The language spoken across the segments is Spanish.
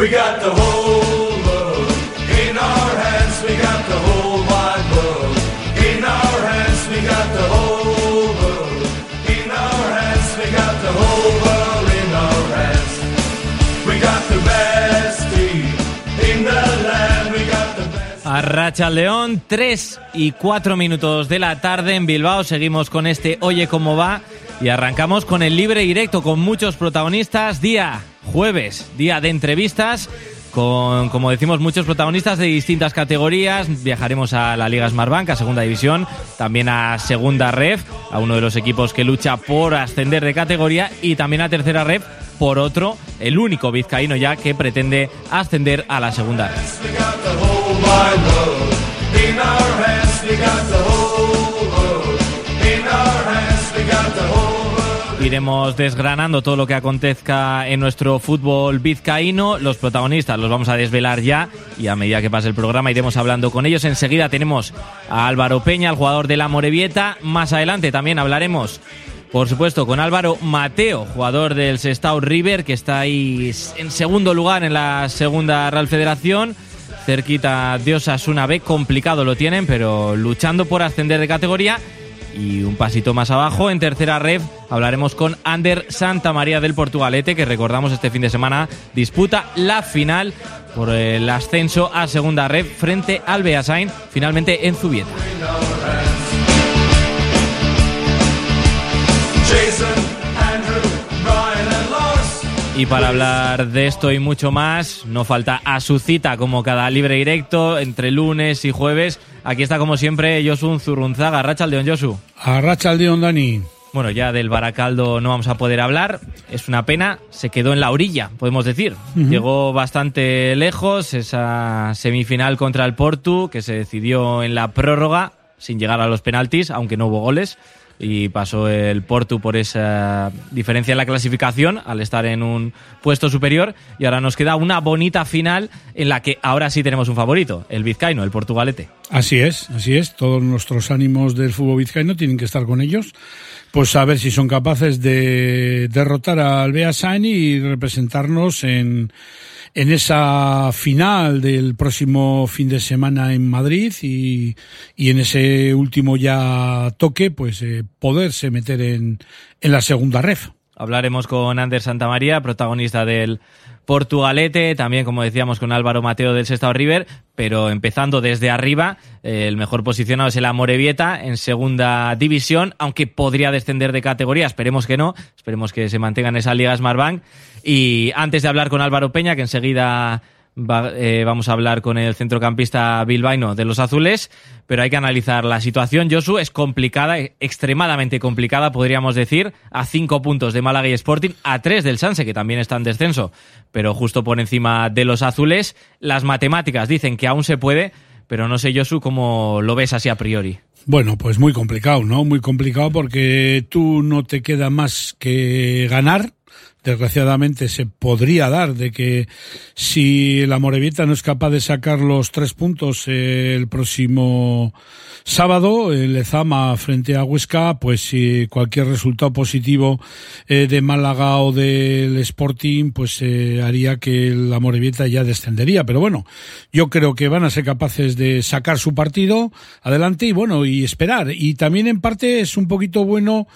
We got the whole world in our hands. We got the whole wide world in our hands. We got the whole world in our hands. We got the whole world León, 3 y 4 minutos de la tarde en Bilbao. Seguimos con este Oye cómo va y arrancamos con el libre directo con muchos protagonistas. Día jueves, día de entrevistas con, como decimos, muchos protagonistas de distintas categorías. Viajaremos a la Liga Smartbank, a Segunda División, también a Segunda Ref, a uno de los equipos que lucha por ascender de categoría y también a Tercera Ref por otro, el único vizcaíno ya que pretende ascender a la Segunda. Iremos desgranando todo lo que acontezca en nuestro fútbol vizcaíno. Los protagonistas los vamos a desvelar ya y a medida que pase el programa iremos hablando con ellos. Enseguida tenemos a Álvaro Peña, el jugador de la Morevieta. Más adelante también hablaremos, por supuesto, con Álvaro Mateo, jugador del Sestao River, que está ahí en segundo lugar en la segunda Real Federación. Cerquita de Osasuna B, complicado lo tienen, pero luchando por ascender de categoría. Y un pasito más abajo, en tercera red, hablaremos con Ander Santa María del Portugalete, que recordamos este fin de semana disputa la final por el ascenso a segunda red frente al Beasain, finalmente en Zubieta. Y para hablar de esto y mucho más, no falta a su cita como cada libre directo entre lunes y jueves. Aquí está como siempre Josu Zurunzaga, Rachaldeon Josu. Arracha al Dion Dani. Bueno, ya del Baracaldo no vamos a poder hablar. Es una pena. Se quedó en la orilla, podemos decir. Llegó bastante lejos esa semifinal contra el Portu, que se decidió en la prórroga, sin llegar a los penaltis, aunque no hubo goles. Y pasó el Portu por esa diferencia en la clasificación al estar en un puesto superior. Y ahora nos queda una bonita final en la que ahora sí tenemos un favorito, el vizcaíno, el portugalete. Así es, así es. Todos nuestros ánimos del fútbol vizcaíno tienen que estar con ellos. Pues a ver si son capaces de derrotar al Beasain y representarnos en, en esa final del próximo fin de semana en Madrid y, y en ese último ya toque, pues eh, poderse meter en, en la segunda ref. Hablaremos con Ander Santamaría, protagonista del Portugalete, también como decíamos con Álvaro Mateo del Sestao River, pero empezando desde arriba, eh, el mejor posicionado es el Amorebieta en segunda división, aunque podría descender de categoría, esperemos que no, esperemos que se mantenga en esa Liga Smartbank. Y antes de hablar con Álvaro Peña, que enseguida va- eh, vamos a hablar con el centrocampista bilbaíno de los azules, pero hay que analizar la situación. Josu es complicada, eh, extremadamente complicada, podríamos decir, a cinco puntos de Málaga y Sporting, a tres del Sanse, que también está en descenso, pero justo por encima de los azules. Las matemáticas dicen que aún se puede, pero no sé, Josu, cómo lo ves así a priori. Bueno, pues muy complicado, ¿no? Muy complicado porque tú no te queda más que ganar. Desgraciadamente se podría dar de que si la Morevieta no es capaz de sacar los tres puntos el próximo sábado, el Lezama frente a Huesca, pues si cualquier resultado positivo eh, de Málaga o del Sporting, pues eh, haría que la Morevieta ya descendería. Pero bueno, yo creo que van a ser capaces de sacar su partido adelante y bueno, y esperar. Y también en parte es un poquito bueno,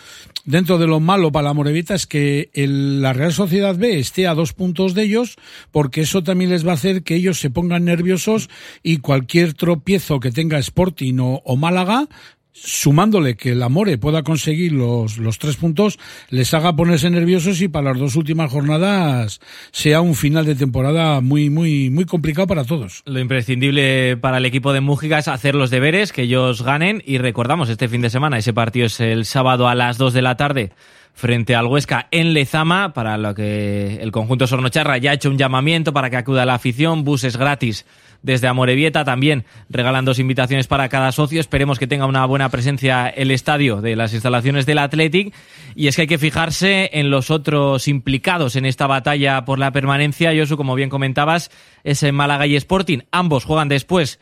dentro de lo malo para la Morevieta, es que el- la Real Sociedad B esté a dos puntos de ellos, porque eso también les va a hacer que ellos se pongan nerviosos y cualquier tropiezo que tenga Sporting o, o Málaga, sumándole que el Amore pueda conseguir los, tres puntos, les haga ponerse nerviosos y para las dos últimas jornadas sea un final de temporada muy, muy, muy complicado para todos. Lo imprescindible para el equipo de Mújica es hacer los deberes, que ellos ganen y recordamos este fin de semana, ese partido es el sábado a las 2 de la tarde frente al Huesca en Lezama, para lo que el conjunto Sornocharra ya ha hecho un llamamiento para que acuda la afición, buses gratis desde Amorebieta, también regalan dos invitaciones para cada socio, esperemos que tenga una buena presencia el estadio de las instalaciones del Athletic, y es que hay que fijarse en los otros implicados en esta batalla por la permanencia, Josu, como bien comentabas, es en Málaga y Sporting, ambos juegan después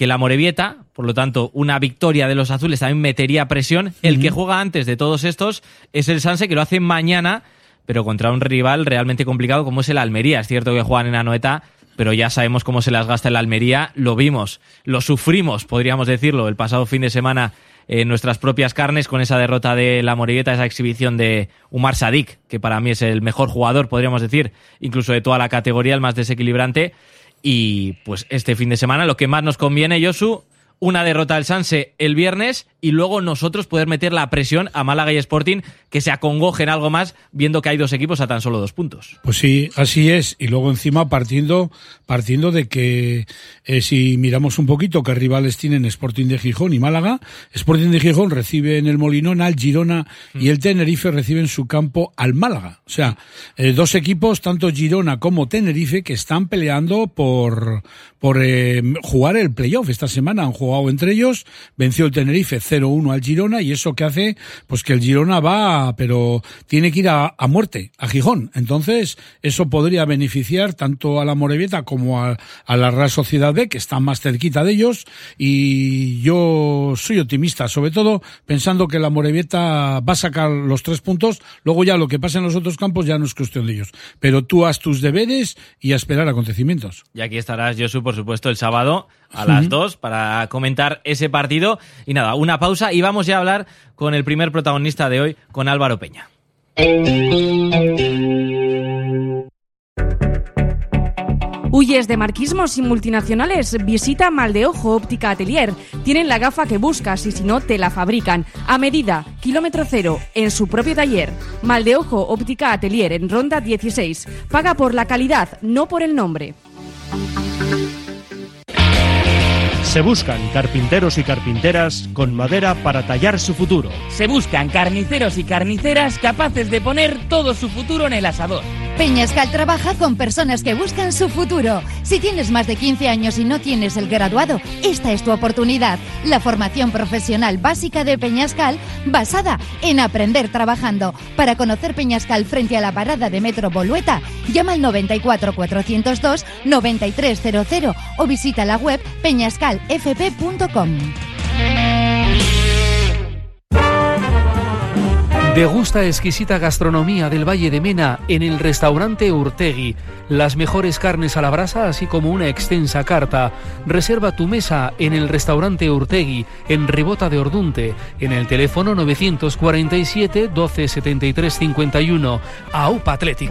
que la Morevieta, por lo tanto, una victoria de los azules también metería presión. El que juega antes de todos estos es el Sanse, que lo hace mañana, pero contra un rival realmente complicado como es el Almería. Es cierto que juegan en Anoeta, pero ya sabemos cómo se las gasta el Almería, lo vimos, lo sufrimos, podríamos decirlo, el pasado fin de semana en nuestras propias carnes con esa derrota de la Moribeta, esa exhibición de Umar Sadik, que para mí es el mejor jugador, podríamos decir, incluso de toda la categoría, el más desequilibrante. Y pues este fin de semana lo que más nos conviene, Josu, una derrota al Sanse el viernes y luego nosotros poder meter la presión a Málaga y Sporting que se acongojen algo más viendo que hay dos equipos a tan solo dos puntos. Pues sí, así es. Y luego encima partiendo, partiendo de que eh, si miramos un poquito qué rivales tienen Sporting de Gijón y Málaga, Sporting de Gijón recibe en el Molinón al Girona y el Tenerife recibe en su campo al Málaga. O sea, eh, dos equipos, tanto Girona como Tenerife, que están peleando por, por eh, jugar el playoff. Esta semana han jugado entre ellos, venció el Tenerife 0-1 al Girona y eso que hace, pues que el Girona va, pero tiene que ir a, muerte, a Gijón. Entonces, eso podría beneficiar tanto a la Morevieta como a, a, la Real Sociedad B, que está más cerquita de ellos. Y yo soy optimista, sobre todo pensando que la Morevieta va a sacar los tres puntos. Luego ya lo que pasa en los otros campos ya no es cuestión de ellos. Pero tú haz tus deberes y a esperar acontecimientos. Y aquí estarás, Josu, por supuesto, el sábado a las dos para comentar ese partido. Y nada, una pausa y vamos ya a hablar con el primer protagonista de hoy, con Álvaro Peña. ¿Huyes de marquismos y multinacionales? Visita Maldeojo Óptica Atelier. Tienen la gafa que buscas y si no, te la fabrican. A medida, kilómetro cero, en su propio taller. Maldeojo Óptica Atelier en Ronda 16. Paga por la calidad, no por el nombre. Se buscan carpinteros y carpinteras con madera para tallar su futuro. Se buscan carniceros y carniceras capaces de poner todo su futuro en el asador. Peñascal trabaja con personas que buscan su futuro. Si tienes más de 15 años y no tienes el graduado, esta es tu oportunidad. La formación profesional básica de Peñascal basada en aprender trabajando. Para conocer Peñascal frente a la parada de Metro Bolueta, llama al 94 402 9300 o visita la web peñascalfp.com. Degusta exquisita gastronomía del Valle de Mena en el restaurante Urtegui. Las mejores carnes a la brasa, así como una extensa carta. Reserva tu mesa en el restaurante Urtegui, en Ribota de Ordunte, en el teléfono 947 12 73 51. AUPA Athletic.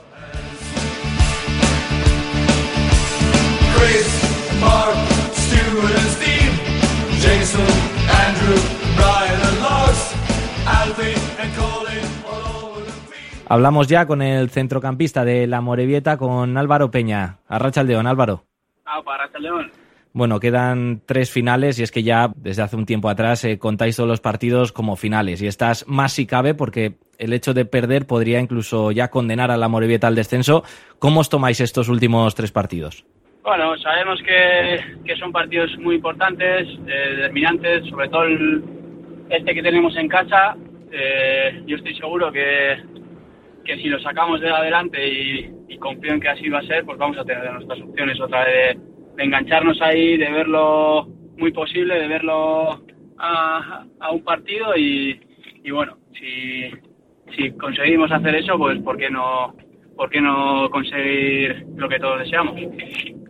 Hablamos ya con el centrocampista de la Morevieta, con Álvaro Peña. Arracha León, Álvaro. Ah, para León. Bueno, quedan tres finales y es que ya desde hace un tiempo atrás eh, contáis todos los partidos como finales y estás más si cabe porque el hecho de perder podría incluso ya condenar a la Morevieta al descenso. ¿Cómo os tomáis estos últimos tres partidos? Bueno, sabemos que, que son partidos muy importantes, eh, determinantes, sobre todo el- este que tenemos en casa. Eh, yo estoy seguro que, que si lo sacamos de adelante y, y confío en que así va a ser, pues vamos a tener nuestras opciones. Otra vez de, engancharnos ahí, de verlo muy posible, de verlo a, a un partido y, y bueno, si, si conseguimos hacer eso, pues ¿por qué no, por qué no conseguir lo que todos deseamos?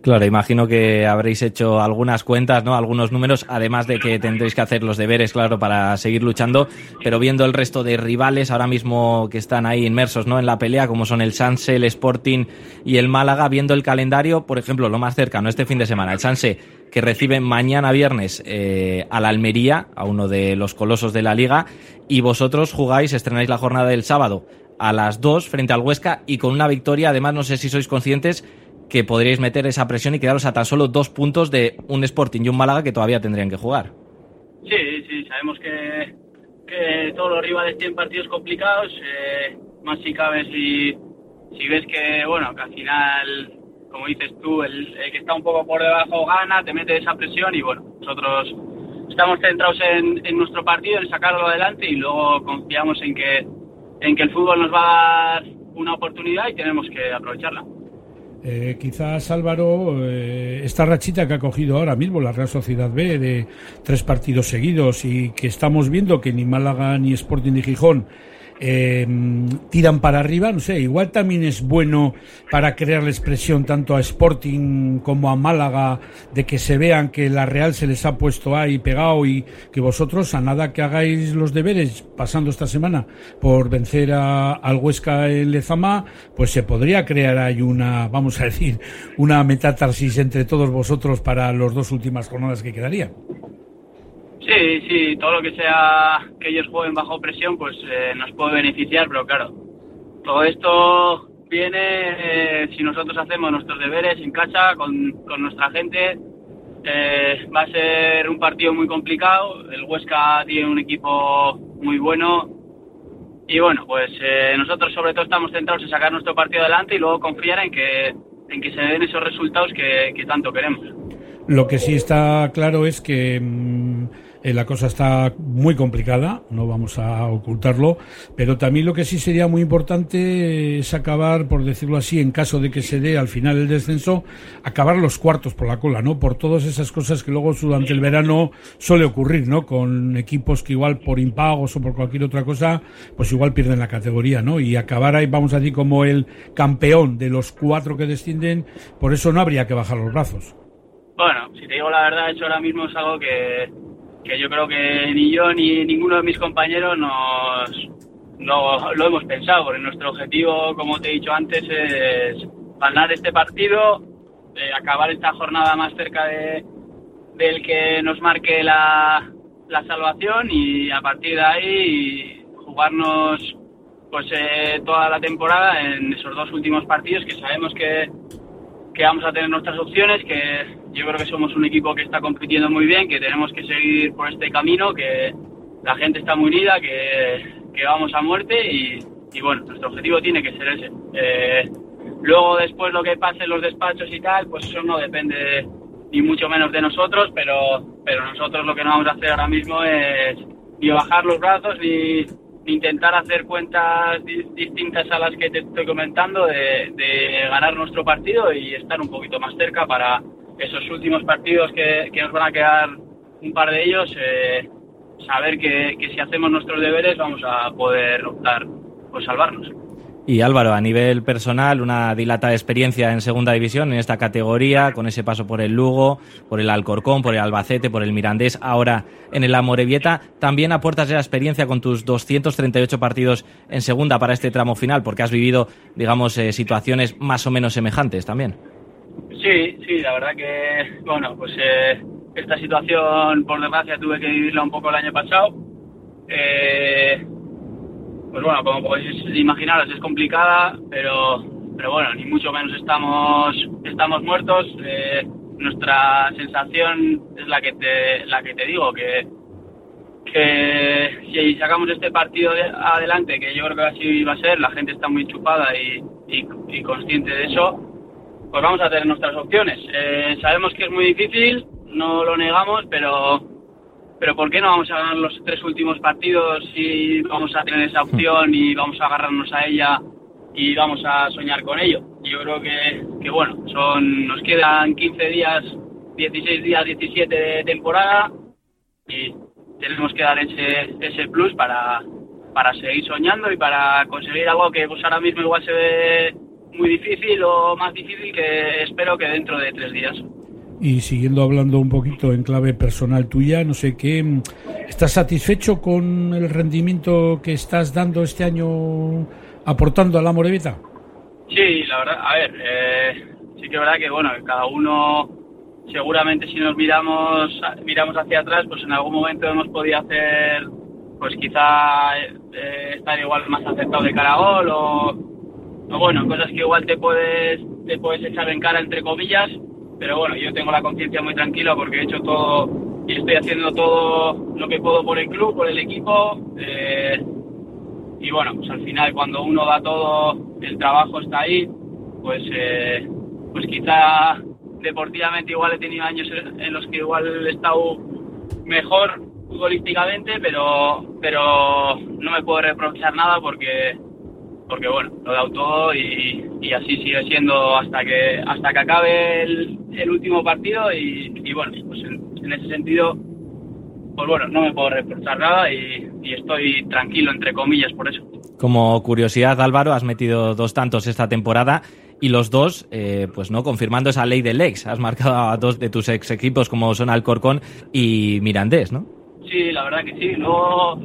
Claro, imagino que habréis hecho algunas cuentas, ¿no? Algunos números, además de que tendréis que hacer los deberes, claro, para seguir luchando, pero viendo el resto de rivales ahora mismo que están ahí inmersos, ¿no? En la pelea, como son el Sanse, el Sporting y el Málaga, viendo el calendario, por ejemplo, lo más cercano este fin de semana, el Sanse, que recibe mañana viernes eh, a la Almería, a uno de los colosos de la liga, y vosotros jugáis, estrenáis la jornada del sábado a las 2 frente al Huesca y con una victoria, además no sé si sois conscientes que podríais meter esa presión y quedaros a tan solo dos puntos de un Sporting y un Málaga que todavía tendrían que jugar. Sí, sí, sabemos que, que todos los rivales tienen partidos complicados, eh, más si cabe si, si ves que, bueno, que al final, como dices tú, el, el que está un poco por debajo gana, te mete esa presión y bueno, nosotros estamos centrados en, en nuestro partido, en sacarlo adelante y luego confiamos en que, en que el fútbol nos va a dar una oportunidad y tenemos que aprovecharla. Eh, quizás Álvaro, eh, esta rachita que ha cogido ahora mismo la Real Sociedad B de tres partidos seguidos y que estamos viendo que ni Málaga ni Sporting ni Gijón eh, tiran para arriba, no sé, igual también es bueno para crear la expresión tanto a Sporting como a Málaga de que se vean que la Real se les ha puesto ahí pegado y que vosotros a nada que hagáis los deberes pasando esta semana por vencer a, al Huesca en Lezama, pues se podría crear ahí una, vamos a decir, una metatarsis entre todos vosotros para las dos últimas jornadas que quedarían. Sí, sí, todo lo que sea que ellos jueguen bajo presión, pues eh, nos puede beneficiar, pero claro, todo esto viene eh, si nosotros hacemos nuestros deberes en casa con, con nuestra gente. Eh, va a ser un partido muy complicado. El Huesca tiene un equipo muy bueno. Y bueno, pues nosotros sobre todo estamos centrados en sacar nuestro partido adelante y luego confiar en que, en que se den esos resultados que, que tanto queremos. Lo que sí está claro es que mm, eh, la cosa está muy complicada, no vamos a ocultarlo, pero también lo que sí sería muy importante es acabar, por decirlo así, en caso de que se dé al final el descenso, acabar los cuartos por la cola, ¿no? Por todas esas cosas que luego durante el verano suele ocurrir, ¿no? Con equipos que igual por impagos o por cualquier otra cosa, pues igual pierden la categoría, ¿no? Y acabar ahí, vamos a decir, como el campeón de los cuatro que descienden, por eso no habría que bajar los brazos. Bueno, si te digo la verdad, eso ahora mismo es algo que, que yo creo que ni yo ni ninguno de mis compañeros nos no lo hemos pensado, porque nuestro objetivo, como te he dicho antes, es ganar este partido, eh, acabar esta jornada más cerca de, del que nos marque la, la salvación y a partir de ahí jugarnos pues eh, toda la temporada en esos dos últimos partidos que sabemos que, que vamos a tener nuestras opciones, que yo creo que somos un equipo que está compitiendo muy bien, que tenemos que seguir por este camino, que la gente está muy unida, que, que vamos a muerte y, y, bueno, nuestro objetivo tiene que ser ese. Eh, luego después lo que pase en los despachos y tal, pues eso no depende ni mucho menos de nosotros, pero, pero nosotros lo que no vamos a hacer ahora mismo es ni bajar los brazos ni, intentar hacer cuentas di- distintas a las que te estoy comentando de, ganar nuestro partido y estar un poquito más cerca para esos últimos partidos que, que nos van a quedar un par de ellos, eh, saber que, que si hacemos nuestros deberes vamos a poder optar por salvarnos. Y Álvaro, a nivel personal, una dilatada experiencia en segunda división en esta categoría, con ese paso por el Lugo, por el Alcorcón, por el Albacete, por el Mirandés, ahora en el Amorebieta. También aportas esa experiencia con tus 238 partidos en segunda para este tramo final, porque has vivido, digamos, eh, situaciones más o menos semejantes también. Sí, sí, la verdad que, bueno, pues eh, esta situación, por desgracia, tuve que vivirla un poco el año pasado. Eh, pues bueno, como podéis imaginaros, es complicada, pero, pero bueno, ni mucho menos estamos, estamos muertos. Eh, nuestra sensación es la que te, la que te digo, que, que si sacamos este partido de- adelante, que yo creo que así va a ser, la gente está muy chupada y, y, y consciente de eso, pues vamos a tener nuestras opciones. Eh, sabemos que es muy difícil, no lo negamos, pero pero ¿por qué no vamos a ganar los tres últimos partidos si vamos a tener esa opción y vamos a agarrarnos a ella y vamos a soñar con ello? Yo creo que, que bueno, son nos quedan 15 días, 16 días, 17 de temporada y tenemos que dar ese, ese plus para, para seguir soñando y para conseguir algo que pues ahora mismo igual se ve muy difícil o más difícil que espero que dentro de tres días. Y siguiendo hablando un poquito en clave personal tuya, no sé qué, mm, ¿estás satisfecho con el rendimiento que estás dando este año aportando a la Morevita? Sí, la verdad, a ver, eh, sí que es verdad que bueno, cada uno seguramente si nos miramos miramos hacia atrás, pues en algún momento hemos podido hacer, pues quizá eh, estar igual más aceptado de cara o, o bueno, cosas que igual te puedes te puedes echar en cara entre comillas, pero bueno, yo tengo la conciencia muy tranquila porque he hecho todo y estoy haciendo todo lo que puedo por el club, por el equipo. eh, y bueno, pues al final cuando uno da todo, el trabajo está ahí, pues, eh, pues quizá deportivamente igual he tenido años en los que igual he estado mejor futbolísticamente, pero, pero no me puedo reprochar nada porque, porque bueno, lo he dado todo y, y así sigue siendo hasta que, hasta que acabe el, el último partido y, y bueno, pues en, en ese sentido, pues bueno, no me puedo reprochar nada y, y estoy tranquilo, entre comillas, por eso. Como curiosidad, Álvaro, has metido dos tantos esta temporada y los dos, eh, pues no, confirmando esa ley del ex. Has marcado a dos de tus ex equipos como son Alcorcón y Mirandés, ¿no? Sí, la verdad que sí. Luego,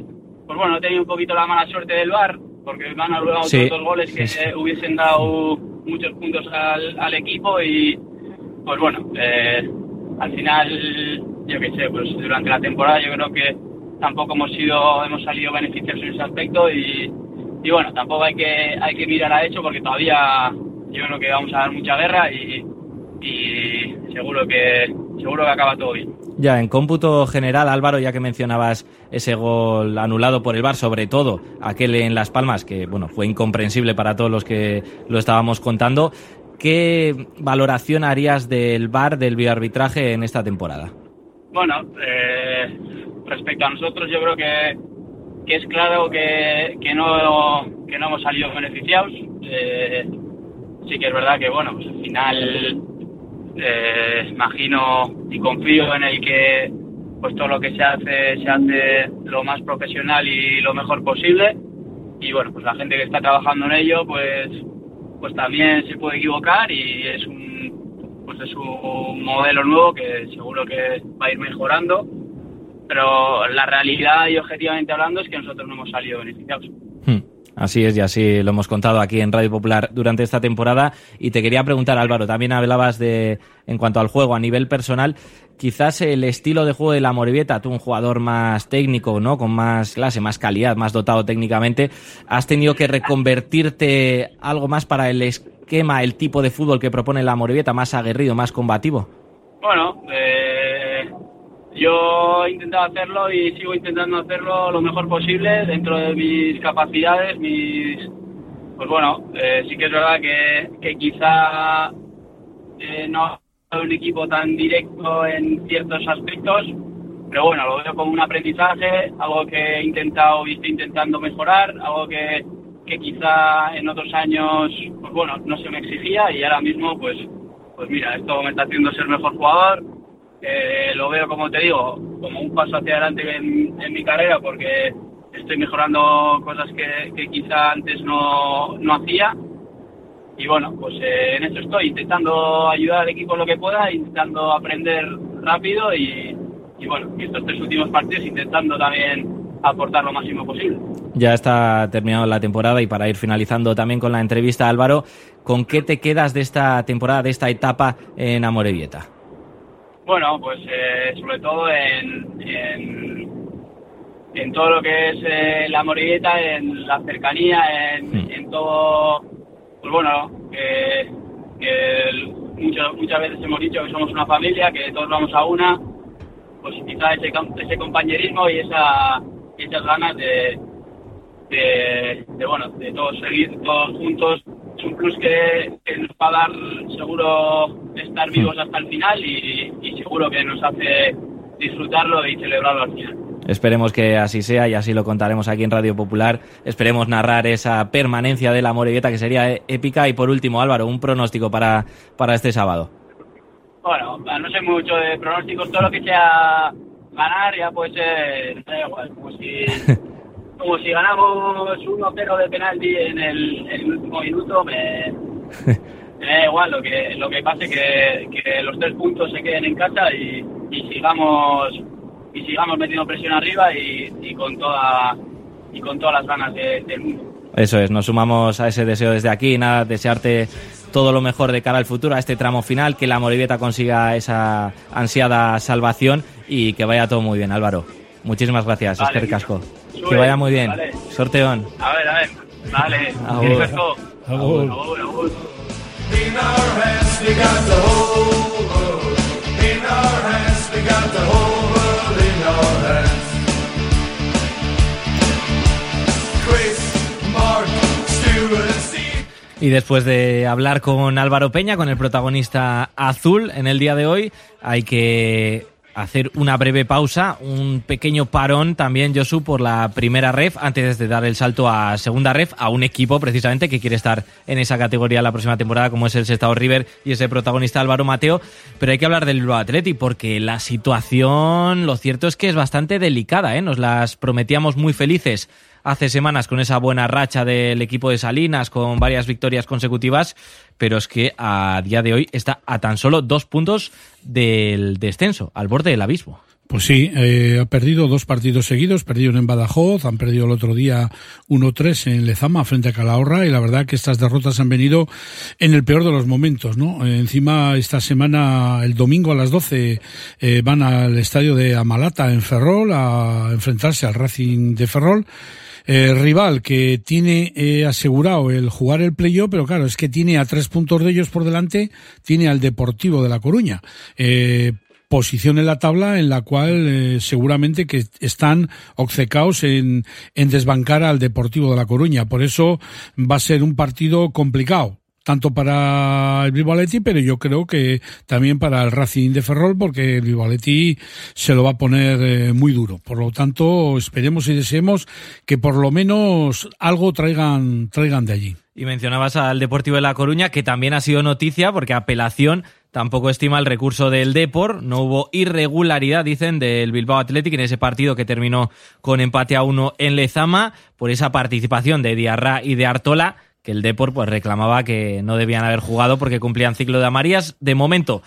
pues bueno, he tenido un poquito la mala suerte del bar porque me han anulado Sí. otros goles que Sí, eh, hubiesen dado muchos puntos al, al equipo y, pues bueno, eh, al final, yo qué sé, pues durante la temporada yo creo que tampoco hemos sido, hemos salido beneficiosos en ese aspecto y, y bueno, tampoco hay que, hay que mirar a eso porque todavía yo creo que vamos a dar mucha guerra y, y seguro que, seguro que acaba todo bien. Ya, en cómputo general, Álvaro, ya que mencionabas ese gol anulado por el VAR, sobre todo aquel en Las Palmas, que bueno, fue incomprensible para todos los que lo estábamos contando, ¿qué valoración harías del VAR, del bioarbitraje en esta temporada? Bueno, eh, respecto a nosotros, yo creo que, es claro que, que, no, que no hemos salido beneficiados. Eh, sí que es verdad que, bueno, pues al final eh, imagino y confío en el que pues todo lo que se hace se hace lo más profesional y lo mejor posible. Y bueno pues la gente que está trabajando en ello pues pues también se puede equivocar y es un pues es un modelo nuevo que seguro que va a ir mejorando. Pero la realidad y objetivamente hablando es que nosotros no hemos salido beneficiados Así es, y así lo hemos contado aquí en Radio Popular durante esta temporada. Y te quería preguntar, Álvaro, también hablabas de, en cuanto al juego, a nivel personal, quizás el estilo de juego de la Morevieta, tú un jugador más técnico, ¿no? Con más clase, más calidad, más dotado técnicamente, has tenido que reconvertirte algo más para el esquema, el tipo de fútbol que propone la Morevieta, más aguerrido, más combativo. Bueno, eh, yo he intentado hacerlo y sigo intentando hacerlo lo mejor posible dentro de mis capacidades, mis... Pues bueno, eh, sí que es verdad que, que quizá eh, no soy un equipo tan directo en ciertos aspectos, pero bueno, lo veo como un aprendizaje, algo que he intentado y estoy intentando mejorar, algo que, que quizá en otros años, pues bueno, no se me exigía y ahora mismo, pues, pues mira, esto me está haciendo ser mejor jugador. Eh, lo veo, como te digo, como un paso hacia adelante en, en mi carrera porque estoy mejorando cosas que, quizá antes no, no hacía. Y bueno, pues eh, en eso estoy, intentando ayudar al equipo lo que pueda, intentando aprender rápido y, y bueno, estos tres últimos partidos intentando también aportar lo máximo posible. Ya está terminada la temporada y para ir finalizando también con la entrevista, Álvaro, ¿con qué te quedas de esta temporada, de esta etapa en Amorebieta? Bueno, pues eh, sobre todo en, en, en todo lo que es eh, la morilleta, en la cercanía, en, en todo, pues bueno, que, que el- mucho- muchas veces hemos dicho que somos una familia, que todos vamos a una, pues quizá ese, ese compañerismo y esa, esas ganas de, de, de, bueno, de todos seguir todos juntos es un plus que, que nos va a dar seguro estar vivos hasta el final y, y seguro que nos hace disfrutarlo y celebrarlo al final. Esperemos que así sea y así lo contaremos aquí en Radio Popular. Esperemos narrar esa permanencia de la Morevieta que sería épica. Y por último, Álvaro, un pronóstico para, para este sábado. Bueno, no sé mucho de pronósticos, todo lo que sea ganar ya puede ser, da igual, como si, como si ganamos 1-0 de penalti en el, en el último minuto, me, me da igual, lo que, lo que pase que, que los tres puntos se queden en casa y, y sigamos y sigamos metiendo presión arriba y, y con toda y con todas las ganas de- del mundo. Eso es, nos sumamos a ese deseo desde aquí. Nada, desearte todo lo mejor de cara al futuro, a este tramo final, que la Morevieta consiga esa ansiada salvación y que vaya todo muy bien, Álvaro. Muchísimas gracias, Vale, Esther Casco. Sube, Que vaya muy bien. vale. Sorteón. A ver, a ver, vale, Agur. Perfecto. Agur. Agur, agur. In our hands we got the whole world. In our hands we got the whole world in our hands. Chris Y después de hablar con Álvaro Peña, con el protagonista azul en el día de hoy, hay que hacer una breve pausa, un pequeño parón también, Josu, por la primera ref, antes de dar el salto a segunda ref, a un equipo precisamente que quiere estar en esa categoría la próxima temporada, como es el Sestao River y ese protagonista Álvaro Mateo. Pero hay que hablar del Bilbao Atleti, porque la situación, lo cierto es que es bastante delicada, ¿eh? Nos las prometíamos muy felices hace semanas con esa buena racha del equipo de Salinas, con varias victorias consecutivas, pero es que a día de hoy está a tan solo dos puntos del descenso, al borde del abismo. Pues sí, eh, ha perdido dos partidos seguidos, perdieron en Badajoz, han perdido el otro día 1-3 en Lezama frente a Calahorra y la verdad que estas derrotas han venido en el peor de los momentos, ¿no? Eh, encima esta semana, el domingo a las 12, eh, van al estadio de Amalata en Ferrol a enfrentarse al Racing de Ferrol. Eh, rival que tiene eh, asegurado el jugar el playoff, pero claro, es que tiene a tres puntos de ellos por delante, tiene al Deportivo de La Coruña. Eh, posición en la tabla en la cual eh, seguramente que están obcecados en, en desbancar al Deportivo de La Coruña. Por eso va a ser un partido complicado tanto para el Athletic, pero yo creo que también para el Racing de Ferrol, porque el Athletic se lo va a poner eh, muy duro. Por lo tanto, esperemos y deseemos que por lo menos algo traigan, traigan de allí. Y mencionabas al Deportivo de La Coruña, que también ha sido noticia, porque apelación tampoco estima el recurso del Depor. No hubo irregularidad, dicen, del Bilbao Athletic en ese partido que terminó con empate a uno en Lezama, por esa participación de Diarra y de Artola que el Depor pues reclamaba que no debían haber jugado porque cumplían ciclo de amarillas. De momento,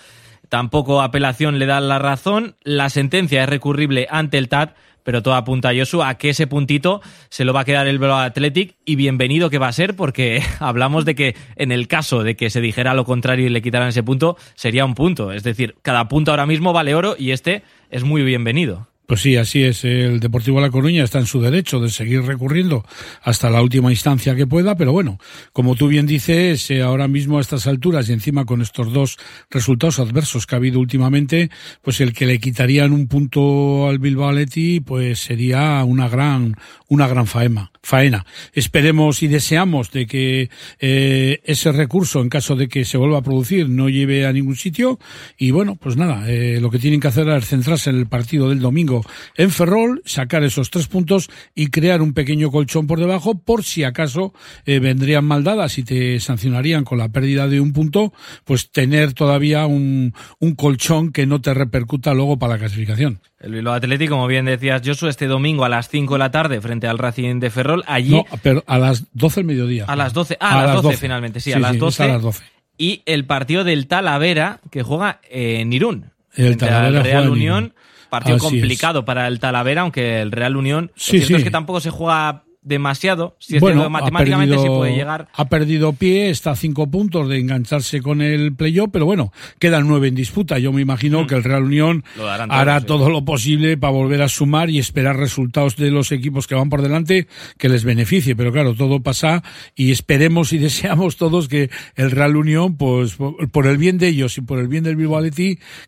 tampoco apelación le da la razón. La sentencia es recurrible ante el TAT, pero todo apunta a Josu a que ese puntito se lo va a quedar el Bilbao Athletic y bienvenido que va a ser porque hablamos de que en el caso de que se dijera lo contrario y le quitaran ese punto, sería un punto. Es decir, cada punto ahora mismo vale oro y este es muy bienvenido. Pues sí, así es. El Deportivo de La Coruña está en su derecho de seguir recurriendo hasta la última instancia que pueda, pero bueno, como tú bien dices, eh, ahora mismo a estas alturas y encima con estos dos resultados adversos que ha habido últimamente, pues el que le quitarían un punto al Bilbao Athletic, pues sería una gran, una gran faena. faena. Esperemos y deseamos de que eh, ese recurso, en caso de que se vuelva a producir, no lleve a ningún sitio. Y bueno, pues nada, eh, lo que tienen que hacer es centrarse en el partido del domingo en Ferrol, sacar esos tres puntos y crear un pequeño colchón por debajo por si acaso eh, vendrían mal dadas y te sancionarían con la pérdida de un punto, pues tener todavía un, un colchón que no te repercuta luego para la clasificación. El Bilbao Atlético, como bien decías, Josu, este domingo a las 5 de la tarde frente al Racing de Ferrol. Allí. No, pero a las 12 del mediodía. A las 12. Ah, a, las 12, finalmente, sí, a, las 12, a las 12. Y el partido del Talavera que juega en Irún. El Talavera Real juega en Unión. Irún. Partido Así complicado para el Talavera, aunque el Real Unión. Sí, lo cierto sí. es que tampoco se juega demasiado. Si es bueno, cierto, matemáticamente perdido, sí puede llegar. Ha perdido pie, está a cinco puntos de engancharse con el playoff, pero bueno, quedan nueve en disputa. Yo me imagino que el Real Unión Mm. Todo, hará sí. todo lo posible para volver a sumar y esperar resultados de los equipos que van por delante que les beneficie. Pero claro, todo pasa y esperemos y deseamos todos que el Real Unión, pues por el bien de ellos y por el bien del Bilbao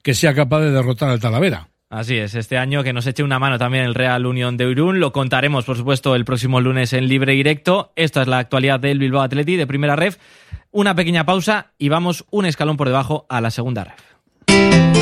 que sea capaz de derrotar al Talavera. Así es, este año que nos eche una mano también el Real Unión de Irún. Lo contaremos, por supuesto, el próximo lunes en libre directo. Esta es la actualidad del Bilbao Athletic de primera ref. Una pequeña pausa y vamos un escalón por debajo a la segunda ref.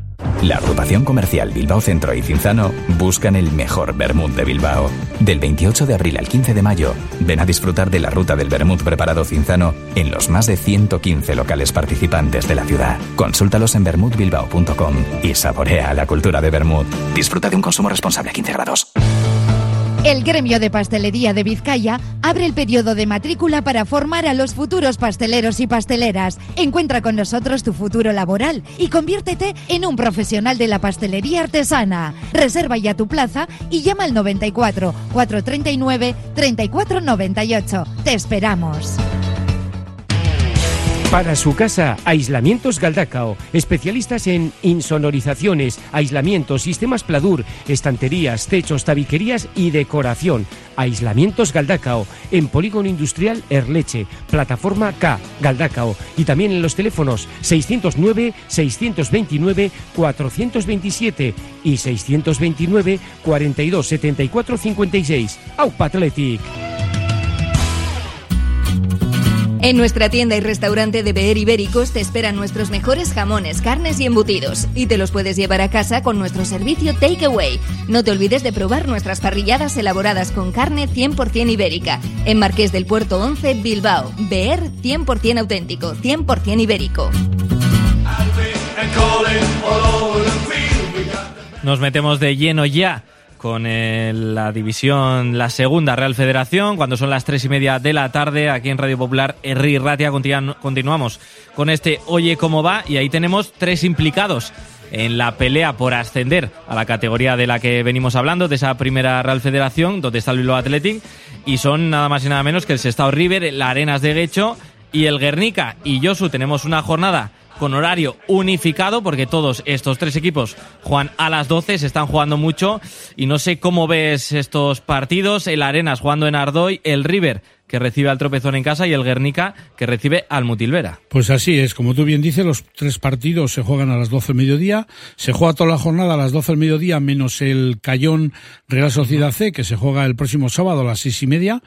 La agrupación comercial Bilbao Centro y Cinzano buscan el mejor vermut de Bilbao. Del 28 de abril al 15 de mayo, ven a disfrutar de la ruta del vermut preparado Cinzano en los más de 115 locales participantes de la ciudad. Consúltalos en vermutbilbao.com y saborea la cultura de vermut. Disfruta de un consumo responsable a 15 grados. El gremio de pastelería de Vizcaya abre el periodo de matrícula para formar a los futuros pasteleros y pasteleras. Encuentra con nosotros tu futuro laboral y conviértete en un profesional de la pastelería artesana. Reserva ya tu plaza y llama al 94 439 3498. Te esperamos. Para su casa, Aislamientos Galdacao, especialistas en insonorizaciones, aislamientos, sistemas Pladur, estanterías, techos, tabiquerías y decoración. Aislamientos Galdacao, en Polígono Industrial Erleche, Plataforma K, Galdacao, y también en los teléfonos 609-629-427 y 629-427456. Aupa Athletic. En nuestra tienda y restaurante de Beer Ibéricos te esperan nuestros mejores jamones, carnes y embutidos. Y te los puedes llevar a casa con nuestro servicio Takeaway. No te olvides de probar nuestras parrilladas elaboradas con carne 100% ibérica. En Marqués del Puerto 11, Bilbao. Beer 100% auténtico, 100% ibérico. Nos metemos de lleno ya con el- la división, la segunda Real Federación, cuando son las tres y media de la tarde, aquí en Radio Popular, Herri Ratia, continua- continuamos con este Oye cómo va, y ahí tenemos tres implicados en la pelea por ascender a la categoría de la que venimos hablando, de esa primera Real Federación, donde está el Bilbao Athletic, y son nada más y nada menos que el Sestao River, el Arenas de Guecho y el Guernica. Y Josu, tenemos una jornada con horario unificado, porque todos estos tres equipos juegan a las 12, se están jugando mucho, y no sé cómo ves estos partidos, el Arenas jugando en Ardoy, el River que recibe al tropezón en casa y el Guernica que recibe al Mutilvera. Pues así es, como tú bien dices, los tres partidos se juegan a las 12 del mediodía, se juega toda la jornada a las 12 del mediodía, menos el Cayón Real Sociedad C, que se juega el próximo sábado a las seis y media.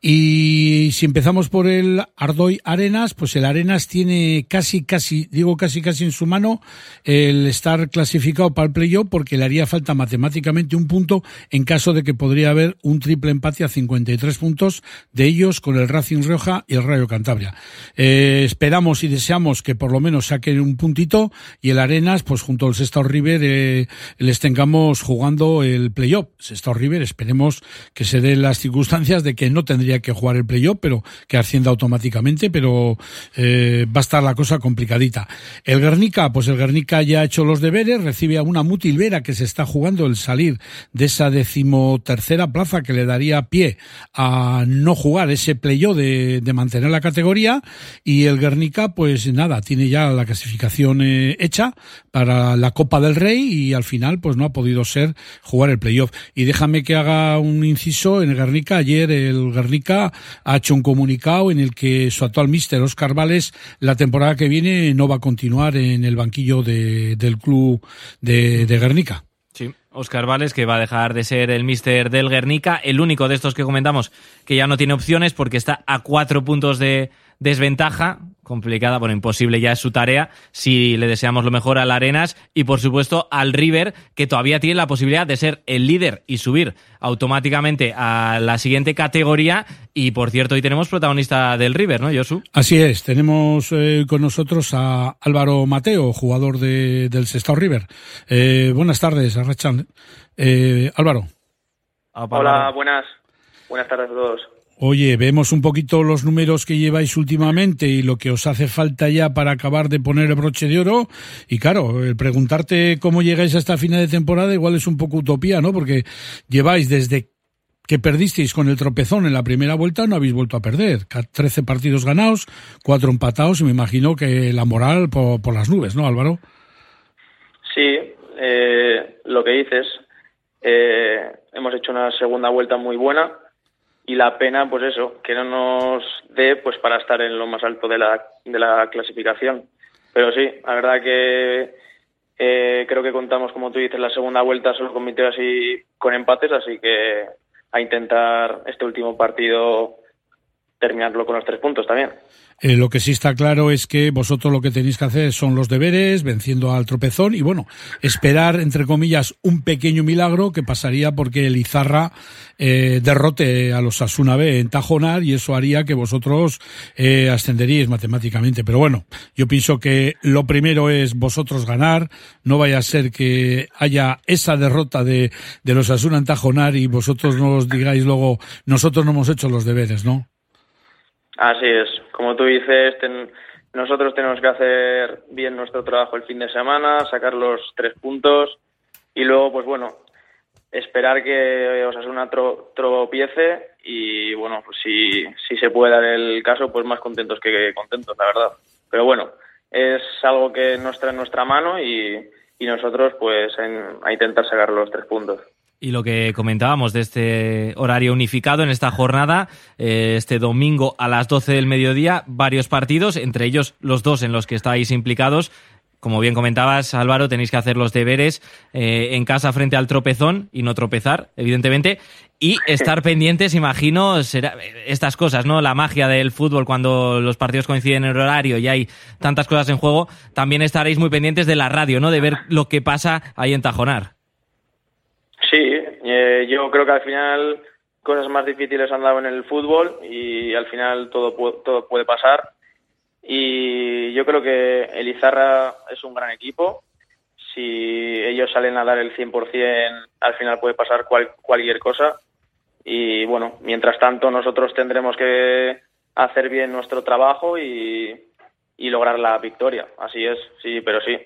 Y si empezamos por el Ardoy Arenas, pues el Arenas tiene casi, casi, digo casi, casi en su mano el estar clasificado para el playoff, porque le haría falta matemáticamente un punto en caso de que podría haber un triple empate a 53 puntos de ellos con el Racing Rioja y el Rayo Cantabria. Eh, esperamos y deseamos que por lo menos saquen un puntito y el Arenas, pues junto al Sestao River, eh, les tengamos jugando el playoff. Sestao River, esperemos que se den las circunstancias de que no tendría que jugar el playoff, pero que ascienda automáticamente, pero eh, va a estar la cosa complicadita. El Guernica, pues el Guernica ya ha hecho los deberes, recibe a una Mutilvera que se está jugando el salir de esa decimotercera plaza que le daría pie a no jugar ese playoff de, de mantener la categoría y el Guernica pues nada, tiene ya la clasificación eh, hecha para la Copa del Rey y al final pues no ha podido ser jugar el playoff. Y déjame que haga un inciso en el Guernica. Ayer el Guernica ha hecho un comunicado en el que su actual mister Oscar Vales la temporada que viene no va a continuar en el banquillo de- del club de, de Guernica. Oscar Vales, que va a dejar de ser el mister del Guernica, el único de estos que comentamos que ya no tiene opciones porque está a cuatro puntos de desventaja, complicada, bueno, imposible ya es su tarea, si le deseamos lo mejor al Arenas y por supuesto al River, que todavía tiene la posibilidad de ser el líder y subir automáticamente a la siguiente categoría y por cierto hoy tenemos protagonista del River, ¿no, Josu? Así es, tenemos eh, con nosotros a Álvaro Mateo, jugador de, del Sestao River. Eh, buenas tardes, Arrachan. Eh, Álvaro. Hola, buenas. Buenas tardes a todos. Oye, vemos un poquito los números que lleváis últimamente y lo que os hace falta ya para acabar de poner el broche de oro. Y claro, el preguntarte cómo llegáis hasta final de temporada igual es un poco utopía, ¿no? Porque lleváis desde que perdisteis con el tropezón en la primera vuelta, no habéis vuelto a perder. Ca- 13 partidos ganados, 4 empatados y me imagino que la moral por, por las nubes, ¿no, Álvaro? Sí, eh, lo que dices, eh, hemos hecho una segunda vuelta muy buena y la pena, pues eso, que no nos dé pues para estar en lo más alto de la, de la clasificación. Pero sí, la verdad que eh, creo que contamos, como tú dices, la segunda vuelta solo con victorias y con empates, así que a intentar este último partido terminarlo con los tres puntos también. Eh, lo que sí está claro es que vosotros lo que tenéis que hacer son los deberes, venciendo al tropezón y bueno, esperar, entre comillas, un pequeño milagro que pasaría porque el Izarra eh, derrote a los Asuna B en Tajonar y eso haría que vosotros eh, ascenderíais matemáticamente. Pero bueno, yo pienso que lo primero es vosotros ganar, no vaya a ser que haya esa derrota de, de los Asuna en Tajonar y vosotros no os digáis luego, nosotros no hemos hecho los deberes, ¿no? Así es, como tú dices, nosotros tenemos que hacer bien nuestro trabajo el fin de semana, sacar los tres puntos y luego, pues bueno, esperar que Osasuna tro, tropiece y bueno, pues si, si se puede dar el caso, pues más contentos que contentos, la verdad. Pero bueno, es algo que no está en nuestra mano y, y nosotros pues a intentar sacar los tres puntos. Y lo que comentábamos de este horario unificado en esta jornada, eh, este domingo a las 12 del mediodía, varios partidos, entre ellos los dos en los que estáis implicados. Como bien comentabas, Álvaro, tenéis que hacer los deberes eh, en casa frente al tropezón y no tropezar, evidentemente, y estar pendientes, imagino, será estas cosas, ¿no? La magia del fútbol cuando los partidos coinciden en el horario y hay tantas cosas en juego, también estaréis muy pendientes de la radio, ¿no? De ver lo que pasa ahí en Tajonar. Eh, yo creo que al final cosas más difíciles han dado en el fútbol y al final todo, todo puede pasar. Y yo creo que el Izarra es un gran equipo. Si ellos salen a dar el 100%, al final puede pasar cualquier cosa. Y bueno, mientras tanto nosotros tendremos que hacer bien nuestro trabajo y, y lograr la victoria. Así es, sí, pero sí.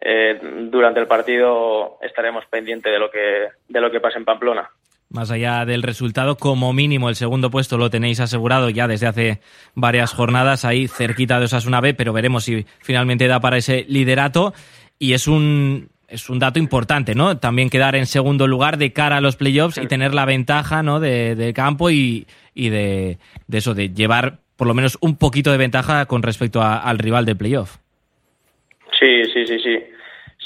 Eh, durante el partido estaremos pendientes de lo que de lo que pase en Pamplona. Más allá del resultado, como mínimo el segundo puesto lo tenéis asegurado ya desde hace varias jornadas ahí cerquita de Osasuna B, pero veremos si finalmente da para ese liderato y es un es un dato importante, ¿no? También quedar en segundo lugar de cara a los playoffs y tener la ventaja, ¿no? De, campo y, y de, de, eso, de llevar por lo menos un poquito de ventaja con respecto al rival de playoff. Sí, sí, sí, sí.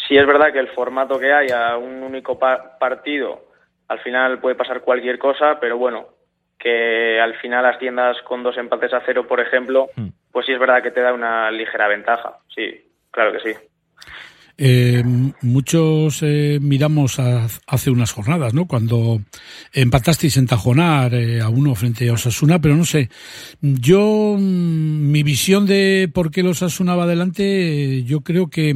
Sí es verdad que el formato que hay a un único partido, al final puede pasar cualquier cosa, pero bueno, que al final las tiendas con dos empates a cero, por ejemplo, mm. pues sí es verdad que te da una ligera ventaja. Sí, claro que sí. Eh, muchos eh, miramos hace unas jornadas, ¿no? Cuando empatasteis en Tajonar eh, a uno frente a Osasuna, pero no sé. Yo, mm, mi visión de por qué los Osasuna va adelante, yo creo que,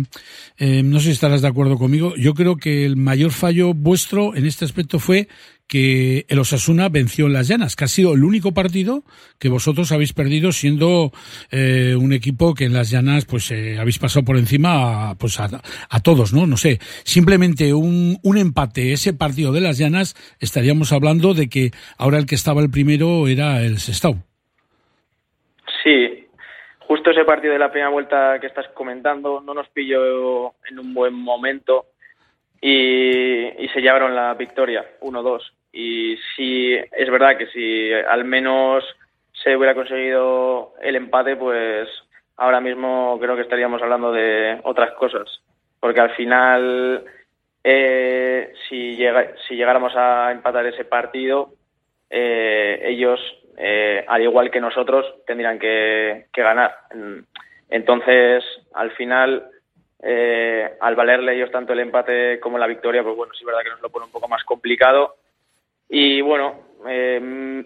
no sé si estarás de acuerdo conmigo, yo creo que el mayor fallo vuestro en este aspecto fue que el Osasuna venció en las llanas, que ha sido el único partido que vosotros habéis perdido siendo eh, un equipo que en las llanas pues eh, habéis pasado por encima a, pues a, todos, ¿no? No sé, simplemente un, un empate, ese partido de las llanas, estaríamos hablando de que ahora el que estaba el primero era el Sestao. Sí, justo ese partido de la primera vuelta que estás comentando no nos pilló en un buen momento y, y se llevaron la victoria, 1-2 y sí es verdad que si al menos se hubiera conseguido el empate, pues ahora mismo creo que estaríamos hablando de otras cosas, porque al final eh, si, llega, si llegáramos a empatar ese partido, eh, ellos, eh, al igual que nosotros, tendrían que, que ganar. Entonces, al final, al valerle ellos tanto el empate como la victoria, pues bueno, sí es verdad que nos lo pone un poco más complicado y bueno, eh,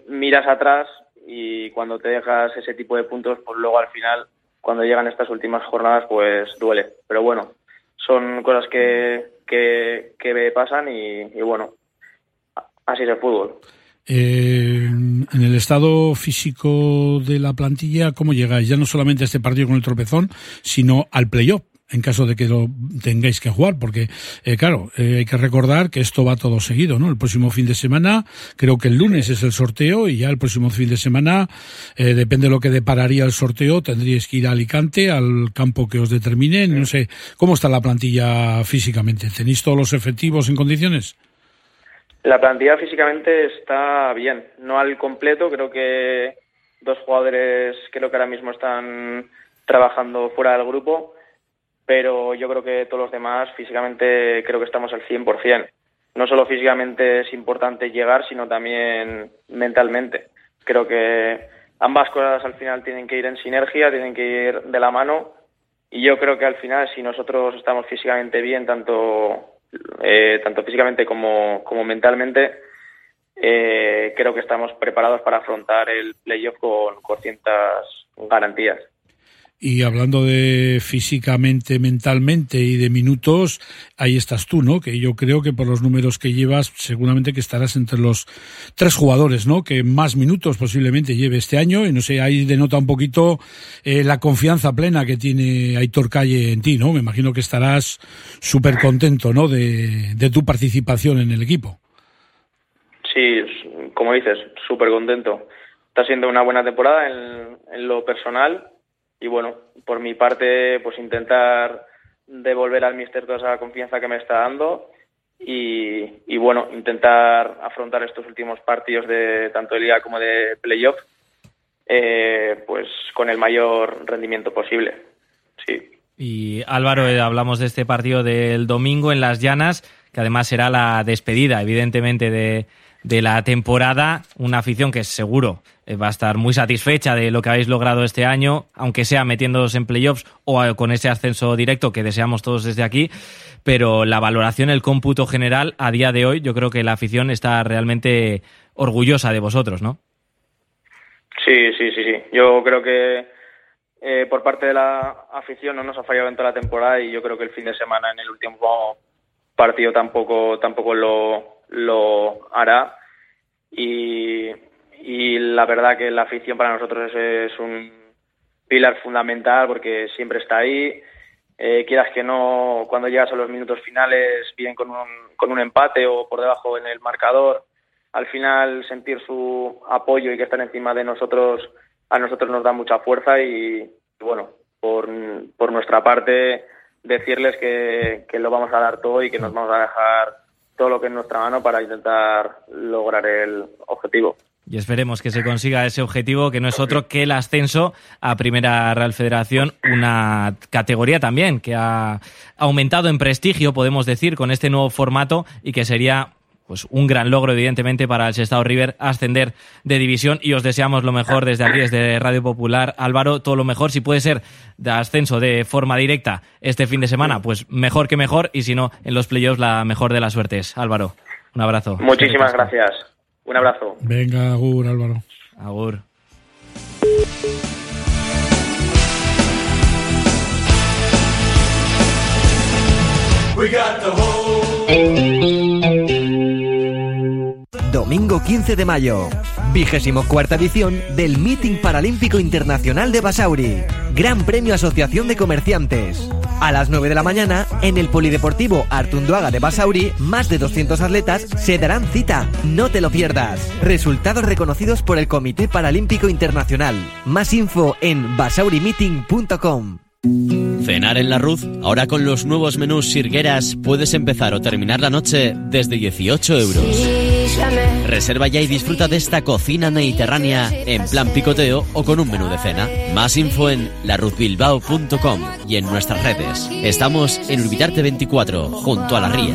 miras atrás y cuando te dejas ese tipo de puntos, pues luego al final, cuando llegan estas últimas jornadas, pues duele. Pero bueno, son cosas que, que, pasan y, y bueno, así es el fútbol. Eh, en el estado físico de la plantilla, ¿cómo llegáis? Ya no solamente a este partido con el tropezón, sino al playoff en caso de que lo tengáis que jugar, porque, eh, claro, eh, hay que recordar que esto va todo seguido, ¿no? El próximo fin de semana, creo que el lunes es el sorteo y ya el próximo fin de semana, eh, depende de lo que depararía el sorteo, tendríais que ir a Alicante, al campo que os determine, no sé, ¿cómo está la plantilla físicamente? ¿Tenéis todos los efectivos en condiciones? La plantilla físicamente está bien, no al completo, creo que dos jugadores creo que ahora mismo están trabajando fuera del grupo, pero yo creo que todos los demás físicamente creo que estamos al 100%. No solo físicamente es importante llegar, sino también mentalmente. Creo que ambas cosas al final tienen que ir en sinergia, tienen que ir de la mano y yo creo que al final si nosotros estamos físicamente bien, tanto, eh, tanto físicamente como, como mentalmente, eh, creo que estamos preparados para afrontar el playoff con, con ciertas garantías. Y hablando de físicamente, mentalmente y de minutos, ahí estás tú, ¿no? Que yo creo que por los números que llevas, seguramente que estarás entre los tres jugadores, ¿no? Que más minutos posiblemente lleve este año. Y no sé, ahí denota un poquito eh, la confianza plena que tiene Aitor Calle en ti, ¿no? Me imagino que estarás súper contento, ¿no? De, de tu participación en el equipo. Sí, como dices, súper contento. Está siendo una buena temporada en, en lo personal y bueno, por mi parte, pues intentar devolver al míster toda esa confianza que me está dando y, y, bueno, intentar afrontar estos últimos partidos de tanto de liga como de playoff eh, pues con el mayor rendimiento posible. Y Álvaro, eh, hablamos de este partido del domingo en Las Llanas, que además será la despedida, evidentemente, de, de la temporada. Una afición que seguro eh, va a estar muy satisfecha de lo que habéis logrado este año, aunque sea metiéndoos en playoffs o eh, con ese ascenso directo que deseamos todos desde aquí. Pero la valoración, el cómputo general, a día de hoy, yo creo que la afición está realmente orgullosa de vosotros, ¿no? Sí, sí, sí, sí. Yo creo que eh, por parte de la afición no nos ha fallado en toda la temporada y yo creo que el fin de semana en el último partido tampoco tampoco lo, lo hará y, y la verdad que la afición para nosotros es, un pilar fundamental porque siempre está ahí. Eh, quieras que no, cuando llegas a los minutos finales, bien con un, con un empate o por debajo en el marcador, al final sentir su apoyo y que están encima de nosotros, a nosotros nos da mucha fuerza y, bueno, por, por nuestra parte, decirles que, que lo vamos a dar todo y que nos vamos a dejar todo lo que es nuestra mano para intentar lograr el objetivo. Y esperemos que se consiga ese objetivo, que no es otro que el ascenso a Primera Real Federación, una categoría también que ha aumentado en prestigio, podemos decir, con este nuevo formato y que sería pues un gran logro, evidentemente, para el Sestao River ascender de división y os deseamos lo mejor desde aquí, desde Radio Popular. Álvaro, todo lo mejor. Si puede ser de ascenso de forma directa este fin de semana, pues mejor que mejor y si no, en los playoffs la mejor de las suertes. Álvaro, un abrazo. Muchísimas gracias. Un abrazo. Venga, Agur, Álvaro. Agur. We got the whole. Domingo 15 de mayo, vigésimo cuarta edición del Meeting Paralímpico Internacional de Basauri. Gran Premio Asociación de Comerciantes. A las 9 de la mañana, en el Polideportivo Artunduaga de Basauri, más de 200 atletas se darán cita. No te lo pierdas. Resultados reconocidos por el Comité Paralímpico Internacional. Más info en basaurimeeting.com. Cenar en la Ruz, ahora con los nuevos menús Sirgueras, puedes empezar o terminar la noche desde 18 euros. Reserva ya y disfruta de esta cocina mediterránea en plan picoteo o con un menú de cena. Más info en laruzbilbao.com y en nuestras redes. Estamos en Urbitarte 24, junto a la ría.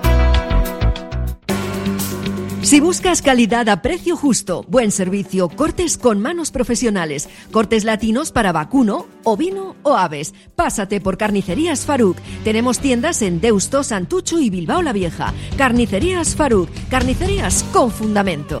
Si buscas calidad a precio justo, buen servicio, cortes con manos profesionales, cortes latinos para vacuno, ovino o aves, pásate por Carnicerías Faruk. Tenemos tiendas en Deusto, Santucho y Bilbao la Vieja. Carnicerías Faruk, carnicerías con fundamento.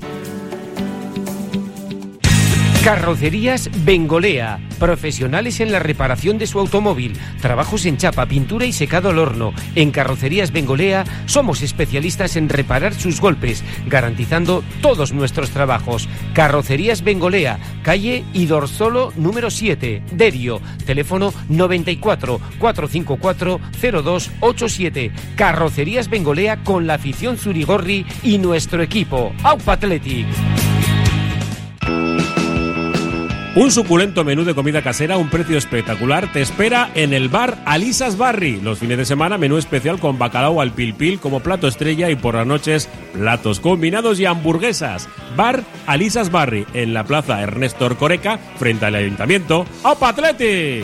Carrocerías Bengolea, profesionales en la reparación de su automóvil, trabajos en chapa, pintura y secado al horno. En Carrocerías Bengolea somos especialistas en reparar sus golpes, garantizando todos nuestros trabajos. Carrocerías Bengolea, calle Idorzolo número 7, Derio, teléfono 94 454 0287. Carrocerías Bengolea con la afición Zurigorri y nuestro equipo, Aupa Athletic. Un suculento menú de comida casera a un precio espectacular te espera en el bar Alisas Barry. Los fines de semana menú especial con bacalao al pilpil como plato estrella y por las noches platos combinados y hamburguesas. Bar Alisas Barry en la plaza Ernesto Orcoreca frente al ayuntamiento. ¡Opa Atleti!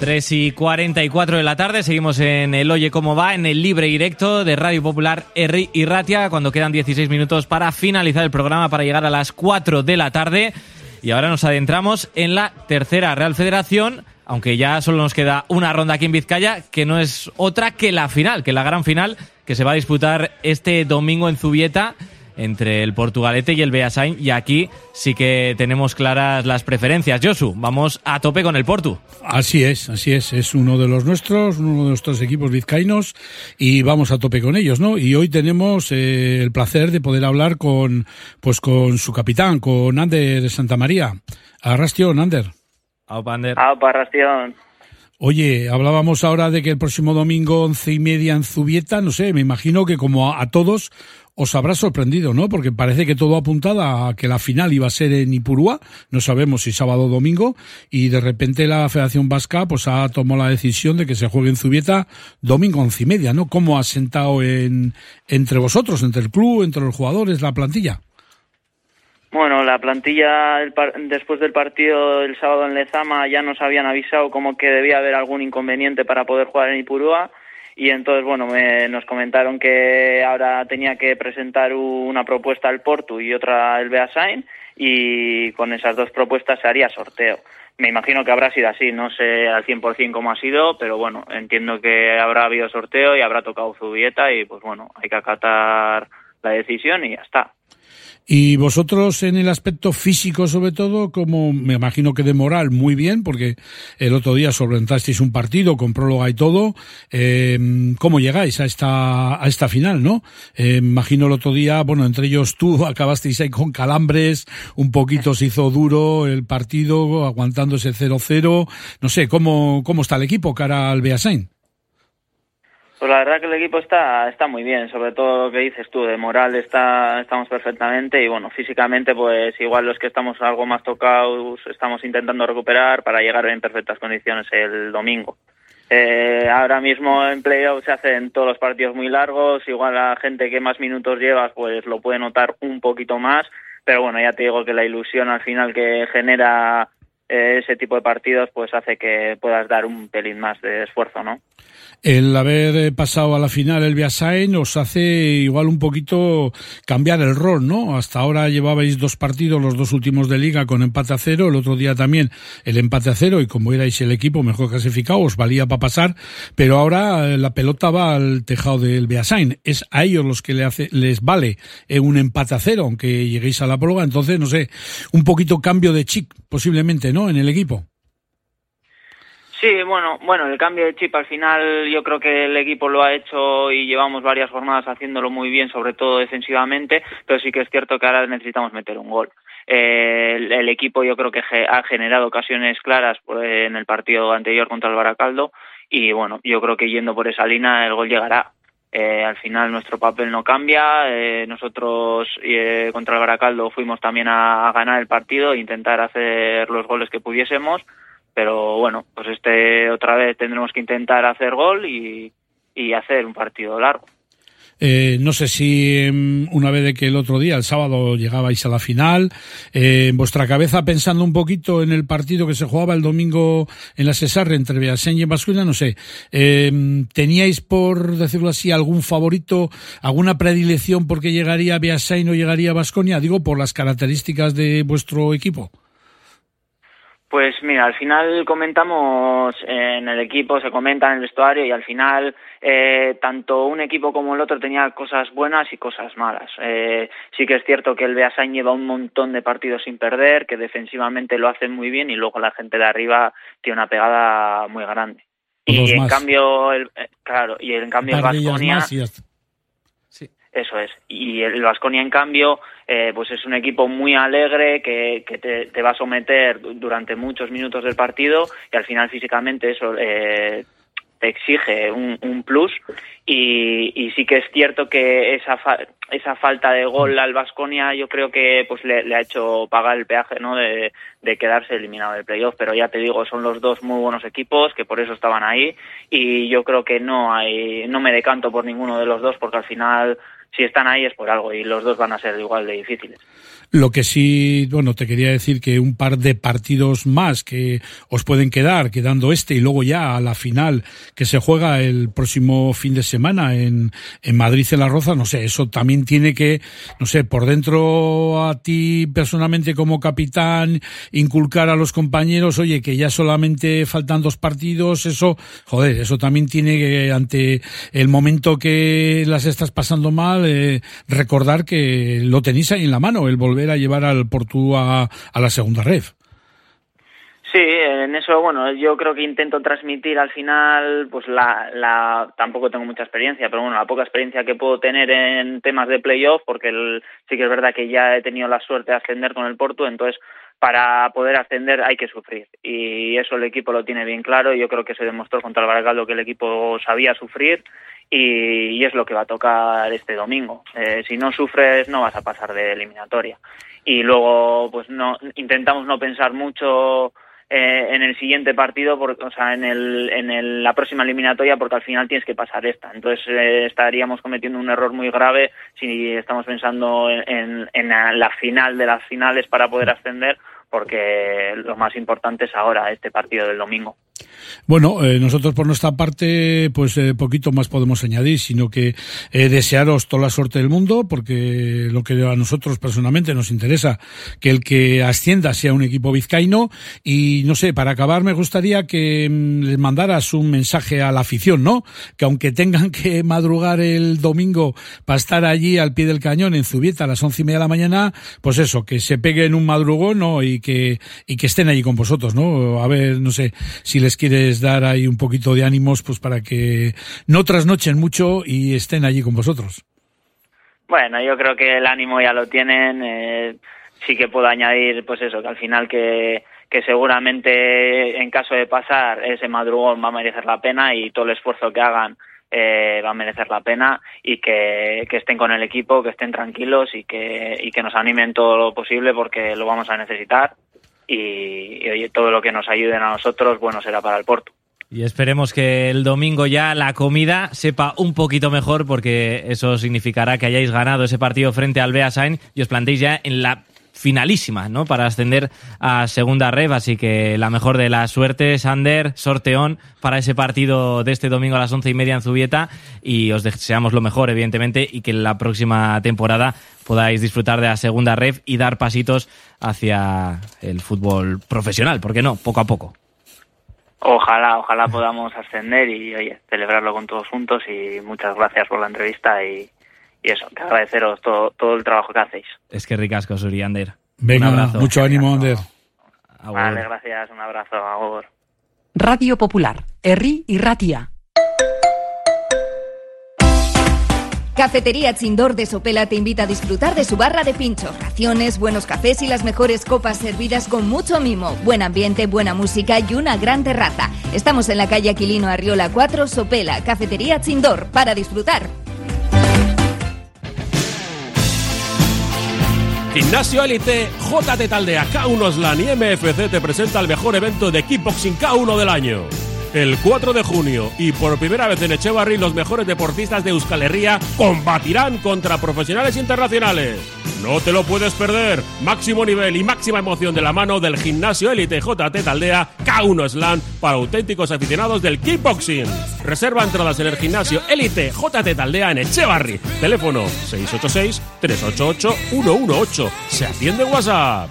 3 y 44 de la tarde, seguimos en el Oye Cómo Va, en el libre directo de Radio Popular R y Ratia, cuando quedan 16 minutos para finalizar el programa, para llegar a las 4 de la tarde. Y ahora nos adentramos en la tercera Real Federación, aunque ya solo nos queda una ronda aquí en Vizcaya, que no es otra que la final, que la gran final, que se va a disputar este domingo en Zubieta entre el Portugalete y el Beasain y aquí sí que tenemos claras las preferencias. Josu, vamos a tope con el Portu. Así es, así es. Es uno de los nuestros, uno de nuestros equipos vizcaínos y vamos a tope con ellos, ¿no? Y hoy tenemos eh, el placer de poder hablar con, pues con su capitán, con Ander de Santa María. Arrastion, Ander. Aupa, Ander. Aupa, Arrastion. Oye, hablábamos ahora de que el próximo domingo once y media en Zubieta, no sé, me imagino que como a, todos os habrá sorprendido, ¿no? Porque parece que todo apuntaba a que la final iba a ser en Ipurúa, no sabemos si sábado o domingo, y de repente la Federación Vasca pues ha tomado la decisión de que se juegue en Zubieta domingo once y media, ¿no? ¿Cómo ha sentado en, entre vosotros, entre el club, entre los jugadores, la plantilla? Bueno, la plantilla después del partido el sábado en Lezama ya nos habían avisado como que debía haber algún inconveniente para poder jugar en Ipurúa y entonces bueno me- nos comentaron que ahora tenía que presentar una propuesta al Portu y otra el Beasain y con esas dos propuestas se haría sorteo. Me imagino que habrá sido así, no sé al 100% cómo ha sido, pero bueno, entiendo que habrá habido sorteo y habrá tocado Zubieta y pues bueno, hay que acatar la decisión y ya está. Y vosotros en el aspecto físico, sobre todo, como me imagino que de moral, muy bien, porque el otro día solventasteis un partido con próloga y todo. Eh, ¿Cómo llegáis a esta, a esta final, no? Eh, imagino el otro día, bueno, entre ellos tú acabasteis ahí con calambres, un poquito se hizo duro el partido, aguantando ese 0-0. No sé, ¿cómo, cómo está el equipo cara al Beasain? Pues la verdad que el equipo está está muy bien, sobre todo lo que dices tú, de moral está estamos perfectamente y bueno, físicamente pues igual los que estamos algo más tocados estamos intentando recuperar para llegar en perfectas condiciones el domingo. Eh, ahora mismo en playoff se hacen todos los partidos muy largos, igual la gente que más minutos lleva pues lo puede notar un poquito más, pero bueno, ya te digo que la ilusión al final que genera ese tipo de partidos pues hace que puedas dar un pelín más de esfuerzo, ¿no? El haber eh, pasado a la final el Biasain os hace igual un poquito cambiar el rol, ¿no? Hasta ahora llevabais dos partidos, los dos últimos de liga con empate a cero, el otro día también el empate a cero y como erais el equipo mejor clasificado os valía para pasar, pero ahora eh, la pelota va al tejado del Biasain. Es a ellos los que le hace, les vale eh, un empate a cero, aunque lleguéis a la prórroga, entonces no sé, un poquito cambio de chip posiblemente, ¿no? En el equipo. Sí, bueno, bueno, el cambio de chip al final yo creo que el equipo lo ha hecho y llevamos varias jornadas haciéndolo muy bien, sobre todo defensivamente, pero sí que es cierto que ahora necesitamos meter un gol. El, equipo yo creo que ha generado ocasiones claras por- en el partido anterior contra el Baracaldo y bueno, yo creo que yendo por esa línea el gol llegará. Eh, al final nuestro papel no cambia, eh, nosotros eh, contra el Baracaldo fuimos también a, a ganar el partido, e intentar hacer los goles que pudiésemos pero bueno, pues este otra vez tendremos que intentar hacer gol y, y hacer un partido largo. Eh, no sé si em, una vez de que el otro día, el sábado, llegabais a la final, eh, en vuestra cabeza pensando un poquito en el partido que se jugaba el domingo en la Cesarre entre Beasain y Bascuña, no sé, eh, ¿teníais por decirlo así algún favorito, alguna predilección porque llegaría Beasain o llegaría Basconia? Digo, por las características de vuestro equipo. Pues mira, al final comentamos en el equipo, se comenta en el vestuario y al final eh, tanto un equipo como el otro tenía cosas buenas y cosas malas. Eh, sí que es cierto que el Beasain lleva un montón de partidos sin perder, que defensivamente lo hacen muy bien y luego la gente de arriba tiene una pegada muy grande. Y en cambio, el, eh, claro, y en cambio el Baskonia eso es. Y el Vasconia, en cambio, eh, pues es un equipo muy alegre que, te, va a someter durante muchos minutos del partido y al final físicamente eso eh, te exige un, plus. Y, sí que es cierto que esa, fa esa falta de gol al Vasconia yo creo que pues le, le, ha hecho pagar el peaje ¿no? de, de quedarse eliminado del playoff. Pero ya te digo, son los dos muy buenos equipos que por eso estaban ahí y yo creo que no hay no me decanto por ninguno de los dos porque al final si están ahí es por algo y los dos van a ser igual de difíciles. Lo que sí, bueno, te quería decir que un par de partidos más que os pueden quedar, quedando este y luego ya a la final que se juega el próximo fin de semana en, en Madrid en la Roza, no sé, eso también tiene que, no sé, por dentro a ti personalmente como capitán, inculcar a los compañeros, oye, que ya solamente faltan dos partidos, eso, joder, eso también tiene que, ante el momento que las estás pasando mal, eh, recordar que lo tenéis ahí en la mano, el volver a llevar al Portu a, la segunda ref. Sí, en eso, bueno, yo creo que intento transmitir al final, pues la, la, tampoco tengo mucha experiencia, pero bueno, la poca experiencia que puedo tener en temas de playoff, porque el, sí que es verdad que ya he tenido la suerte de ascender con el Porto, entonces para poder ascender hay que sufrir y eso el equipo lo tiene bien claro. Yo creo que se demostró contra el Baracaldo que el equipo sabía sufrir y, es lo que va a tocar este domingo. Eh, si no sufres no vas a pasar de eliminatoria y luego pues no intentamos no pensar mucho eh, en el siguiente partido, porque, o sea, en, el, en la próxima eliminatoria, porque al final tienes que pasar esta. Entonces eh, estaríamos cometiendo un error muy grave si estamos pensando en, en, en la final de las finales para poder ascender, porque lo más importante es ahora este partido del domingo. Bueno, eh, nosotros por nuestra parte, pues eh, poquito más podemos añadir, sino que eh, desearos toda la suerte del mundo, porque lo que a nosotros personalmente nos interesa, que el que ascienda sea un equipo vizcaíno, y no sé, para acabar me gustaría que mm, les mandaras un mensaje a la afición, ¿no? Que aunque tengan que madrugar el domingo para estar allí al pie del cañón en Zubieta a las once y media de la mañana, pues eso, que se peguen un madrugón, ¿no? Y que, y que estén allí con vosotros, ¿no? A ver, no sé, si les quieres dar ahí un poquito de ánimos pues para que no trasnochen mucho y estén allí con vosotros. Bueno, yo creo que el ánimo ya lo tienen. Eh, sí que puedo añadir, pues eso, que al final que, que seguramente en caso de pasar ese madrugón va a merecer la pena y todo el esfuerzo que hagan eh, va a merecer la pena y que, que, estén con el equipo, que estén tranquilos y que, y que nos animen todo lo posible porque lo vamos a necesitar y, oye, todo lo que nos ayuden a nosotros, bueno, será para el Porto. Y esperemos que el domingo ya la comida sepa un poquito mejor porque eso significará que hayáis ganado ese partido frente al Beasain y os plantéis ya en la finalísima, ¿no? Para ascender a segunda red, así que la mejor de las suertes, Sander, sorteón para ese partido de este domingo a las once y media en Zubieta y os deseamos lo mejor, evidentemente, y que la próxima temporada podáis disfrutar de la segunda red y dar pasitos hacia el fútbol profesional, ¿por qué no? Poco a poco. Ojalá, ojalá podamos ascender y oye, celebrarlo con todos juntos y muchas gracias por la entrevista y, y eso, que agradeceros todo, todo el trabajo que hacéis. Es que ricasco, Suri, Ander. Venga, un abrazo. mucho ánimo, Ander. Vale, gracias, un abrazo, Agur. Radio Popular, Herri y Ratia. Cafetería Chindor de Sopela te invita a disfrutar de su barra de pinchos, raciones, buenos cafés y las mejores copas servidas con mucho mimo, buen ambiente, buena música y una gran terraza. Estamos en la calle Aquilino Arriola 4, Sopela, Cafetería Chindor, para disfrutar. Gimnasio Elite, JT Taldea, K1 Slan y MFC te presenta el mejor evento de kickboxing K1 del año. El 4 de junio y por primera vez en Echevarri los mejores deportistas de Euskal Herria combatirán contra profesionales internacionales. No te lo puedes perder. Máximo nivel y máxima emoción de la mano del gimnasio Elite JT Taldea K1 Slam para auténticos aficionados del kickboxing. Reserva entradas en el gimnasio Elite JT Taldea en Echevarri. Teléfono 686 388 118. Se atiende WhatsApp.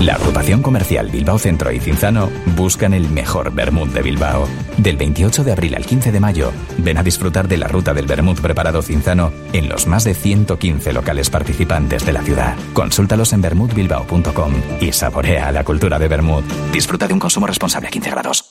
La agrupación comercial Bilbao Centro y Cinzano buscan el mejor vermut de Bilbao. Del 28 de abril al 15 de mayo, ven a disfrutar de la ruta del vermut preparado Cinzano en los más de 115 locales participantes de la ciudad. Consúltalos en vermutbilbao.com y saborea la cultura de vermut. Disfruta de un consumo responsable a 15 grados.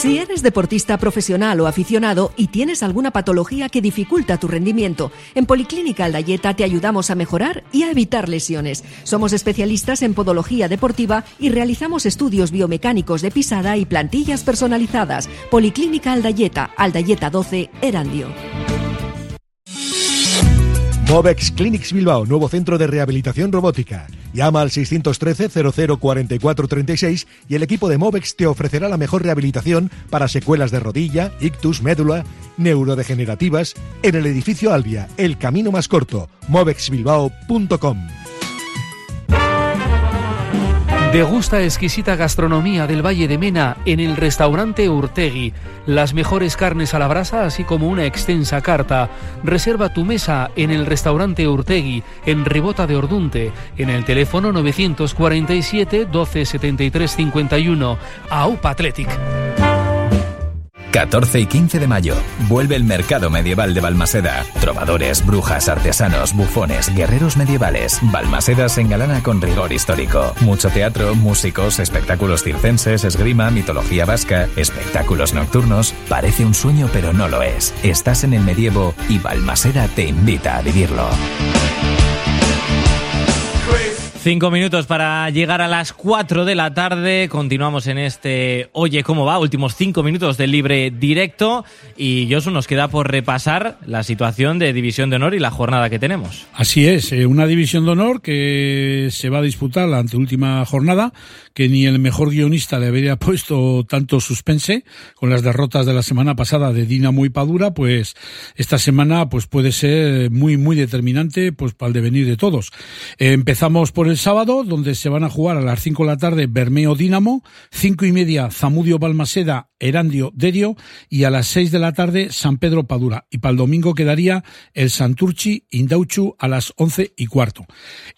Si eres deportista profesional o aficionado y tienes alguna patología que dificulta tu rendimiento, en Policlínica Aldayeta te ayudamos a mejorar y a evitar lesiones. Somos especialistas en podología deportiva y realizamos estudios biomecánicos de pisada y plantillas personalizadas. Policlínica Aldayeta, Aldayeta 12, Erandio. Movex Clinics Bilbao, nuevo centro de rehabilitación robótica. Llama al 613 004436 y el equipo de Movex te ofrecerá la mejor rehabilitación para secuelas de rodilla, ictus, médula, neurodegenerativas en el edificio Albia, el camino más corto, movexbilbao.com. Degusta exquisita gastronomía del Valle de Mena en el restaurante Urtegui. Las mejores carnes a la brasa, así como una extensa carta. Reserva tu mesa en el restaurante Urtegui, en Ribota de Ordunte, en el teléfono 947 12 73 51. AUPA Athletic. 14 y 15 de mayo vuelve el mercado medieval de Balmaseda. Trovadores, brujas, artesanos, bufones, guerreros medievales. Balmaseda se engalana con rigor histórico. Mucho teatro, músicos, espectáculos circenses, esgrima, mitología vasca, espectáculos nocturnos. Parece un sueño pero no lo es. Estás en el medievo y Balmaseda te invita a vivirlo. Cinco minutos para llegar a las cuatro de la tarde. Continuamos en este Oye, ¿cómo va? Últimos cinco minutos del libre directo. Y Josu nos queda por repasar la situación de División de Honor y la jornada que tenemos. Así es, eh, una División de Honor que se va a disputar la anteúltima jornada, que ni el mejor guionista le habría puesto tanto suspense con las derrotas de la semana pasada de Dinamo y Padura, pues esta semana pues puede ser muy, muy determinante pues para el devenir de todos. Eh, empezamos por el sábado, donde se van a jugar a las 5 de la tarde Bermeo Dinamo, cinco y media Zamudio Balmaseda, Erandio Derio y a las 6 de la tarde San Pedro Padura. Y para el domingo quedaría el Santurchi Indauchu a las 11 y cuarto.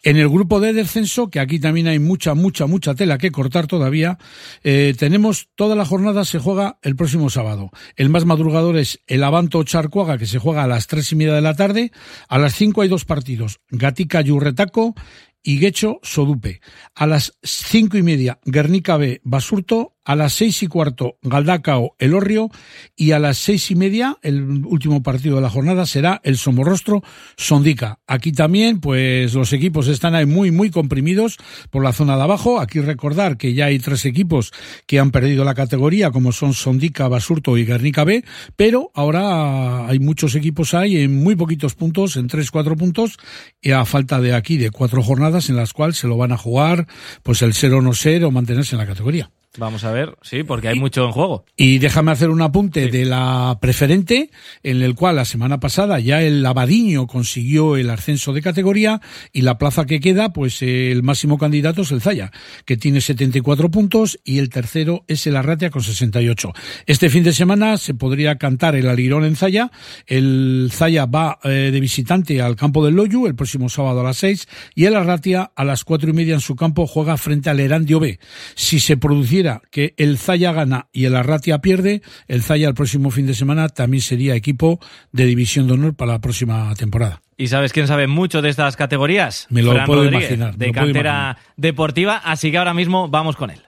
En el grupo de descenso, que aquí también hay mucha, mucha, mucha tela que cortar todavía, eh, tenemos toda la jornada se juega el próximo sábado. El más madrugador es el Avanto Charcuaga, que se juega a las tres y media de la tarde. A las 5 hay dos partidos, Gatica Yurretaco y Guecho Sodupe. A las cinco y media, Guernica B, Basurto. A las seis y cuarto, Galdacao, Elorrio. Y a las seis y media, el último partido de la jornada será el Somorrostro Sondica. Aquí también, pues los equipos están ahí muy, muy comprimidos por la zona de abajo. Aquí recordar que ya hay tres equipos que han perdido la categoría, como son Sondica, Basurto y Guernica B. Pero ahora hay muchos equipos ahí en muy poquitos puntos, en tres, cuatro puntos, y a falta de aquí de cuatro jornadas en las cuales se lo van a jugar, pues el ser o no ser o mantenerse en la categoría. Vamos a ver, sí, porque hay mucho en juego. Y déjame hacer un apunte de la preferente, en el cual la semana pasada ya el Abadiño consiguió el ascenso de categoría y la plaza que queda, pues el máximo candidato es el Zaya, que tiene 74 puntos y el tercero es el Arratia con 68. Este fin de semana se podría cantar el Alirón en Zaya. El Zaya va eh, de visitante al campo del Loyu el próximo sábado a las 6 y el Arratia a las cuatro y media en su campo juega frente al Erandio B. Si se produciera que el Zaya gana y el Arratia pierde, el Zaya el próximo fin de semana también sería equipo de división de honor para la próxima temporada. ¿Y sabes quién sabe mucho de estas categorías? Me lo Fran puedo Rodríguez, imaginar, De cantera deportiva, así que ahora mismo vamos con él.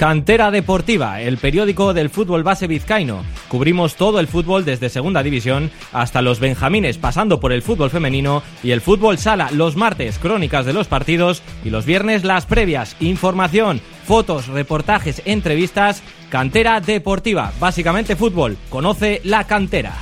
Cantera Deportiva, el periódico del fútbol base vizcaíno. Cubrimos todo el fútbol desde Segunda División hasta los Benjamines, pasando por el fútbol femenino y el fútbol sala. Los martes, crónicas de los partidos y los viernes, las previas. Información, fotos, reportajes, entrevistas. Cantera Deportiva, básicamente fútbol. Conoce la cantera.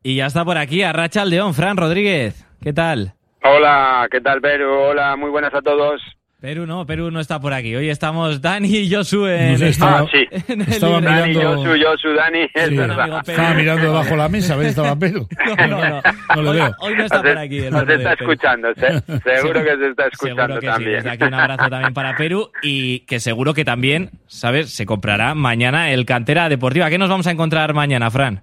Y ya está por aquí Arracha el León, Fran Rodríguez. ¿Qué tal? Hola, ¿qué tal, Perú? Hola, muy buenas a todos. Perú no, Perú no está por aquí. Hoy estamos Dani y Josu en, No sé, estaba- en sí. en el Estaba libro. mirando- Dani, Josu, Josu, Dani, es Sí, verdad. Estaba mirando debajo de la mesa, a ver si estaba Perú. No, no, no. No lo Hoy, veo. hoy no está por aquí. el Nos está escuchando, se- seguro que se está escuchando que sí. también. Desde aquí un abrazo también para Perú y que seguro que también, ¿sabes? Se comprará mañana el Cantera Deportiva. ¿Qué nos vamos a encontrar mañana, Fran?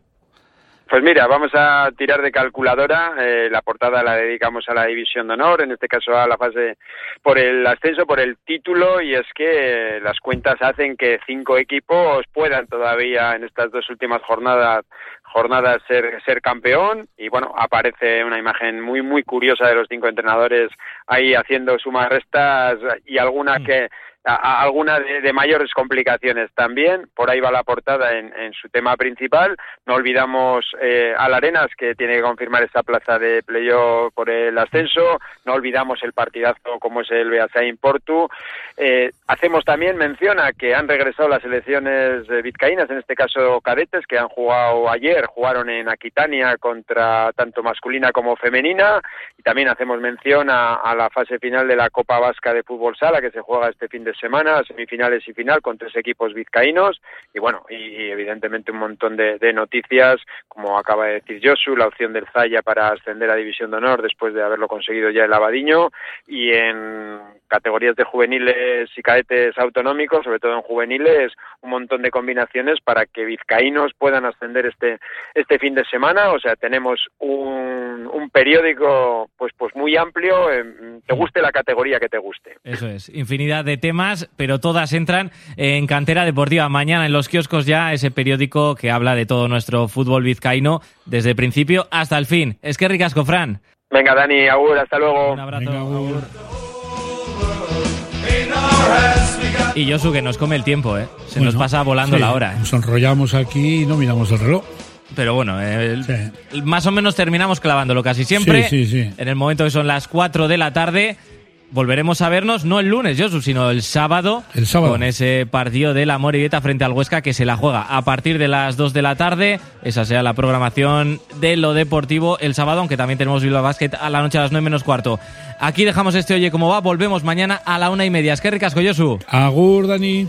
Pues mira, vamos a tirar de calculadora. eh, la portada la dedicamos a la división de honor, en este caso a la fase por el ascenso, por el título, y es que eh, las cuentas hacen que cinco equipos puedan todavía en estas dos últimas jornadas jornadas ser, ser campeón y bueno aparece una imagen muy muy curiosa de los cinco entrenadores ahí haciendo sumas restas y alguna que a- a- alguna de, de mayores complicaciones también. Por ahí va la portada en, en su tema principal. No olvidamos eh, al Arenas, que tiene que confirmar esa plaza de playoff por el ascenso. No olvidamos el partidazo como es el Beasain Portu. Eh, hacemos también mención a que han regresado las selecciones vizcaínas, en este caso cadetes, que han jugado ayer, jugaron en Aquitania contra tanto masculina como femenina. Y también hacemos mención a, a la fase final de la Copa Vasca de Fútbol Sala, que se juega este fin de semana, semifinales y final, con tres equipos vizcaínos. Y bueno, y, evidentemente un montón de, de noticias, como acaba de decir Josu, la opción del Zaya para ascender a División de Honor después de haberlo conseguido ya el Abadiño. Y en categorías de juveniles y cadetes autonómicos, sobre todo en juveniles, un montón de combinaciones para que vizcaínos puedan ascender este este fin de semana. O sea, tenemos un, un periódico pues pues muy amplio. eh, te guste la categoría que te guste. Eso es, infinidad de temas, pero todas entran en Cantera Deportiva. Mañana en los kioscos ya ese periódico que habla de todo nuestro fútbol vizcaíno desde el principio hasta el fin. Es que ricasco, Fran. Venga, Dani, Agur, hasta luego. Un abrazo. Y Josu, que nos come el tiempo, ¿eh? Se nos pasa volando sí, la hora. ¿eh? Nos enrollamos aquí y no miramos el reloj. Pero bueno, más o menos terminamos clavándolo casi siempre. Sí, sí, sí. En el momento que son las 4 de la tarde. Volveremos a vernos no el lunes, Josu, sino el sábado, El sábado. con ese partido de la Morevieta frente al Huesca que se la juega a partir de las 2 de la tarde. Esa será la programación de lo deportivo el sábado, aunque también tenemos Bilbao Basket a la noche a las 9 menos cuarto. Aquí dejamos este Oye Cómo Va, volvemos mañana a la una y media. Es que ricasco, Josu. Agur, Dani.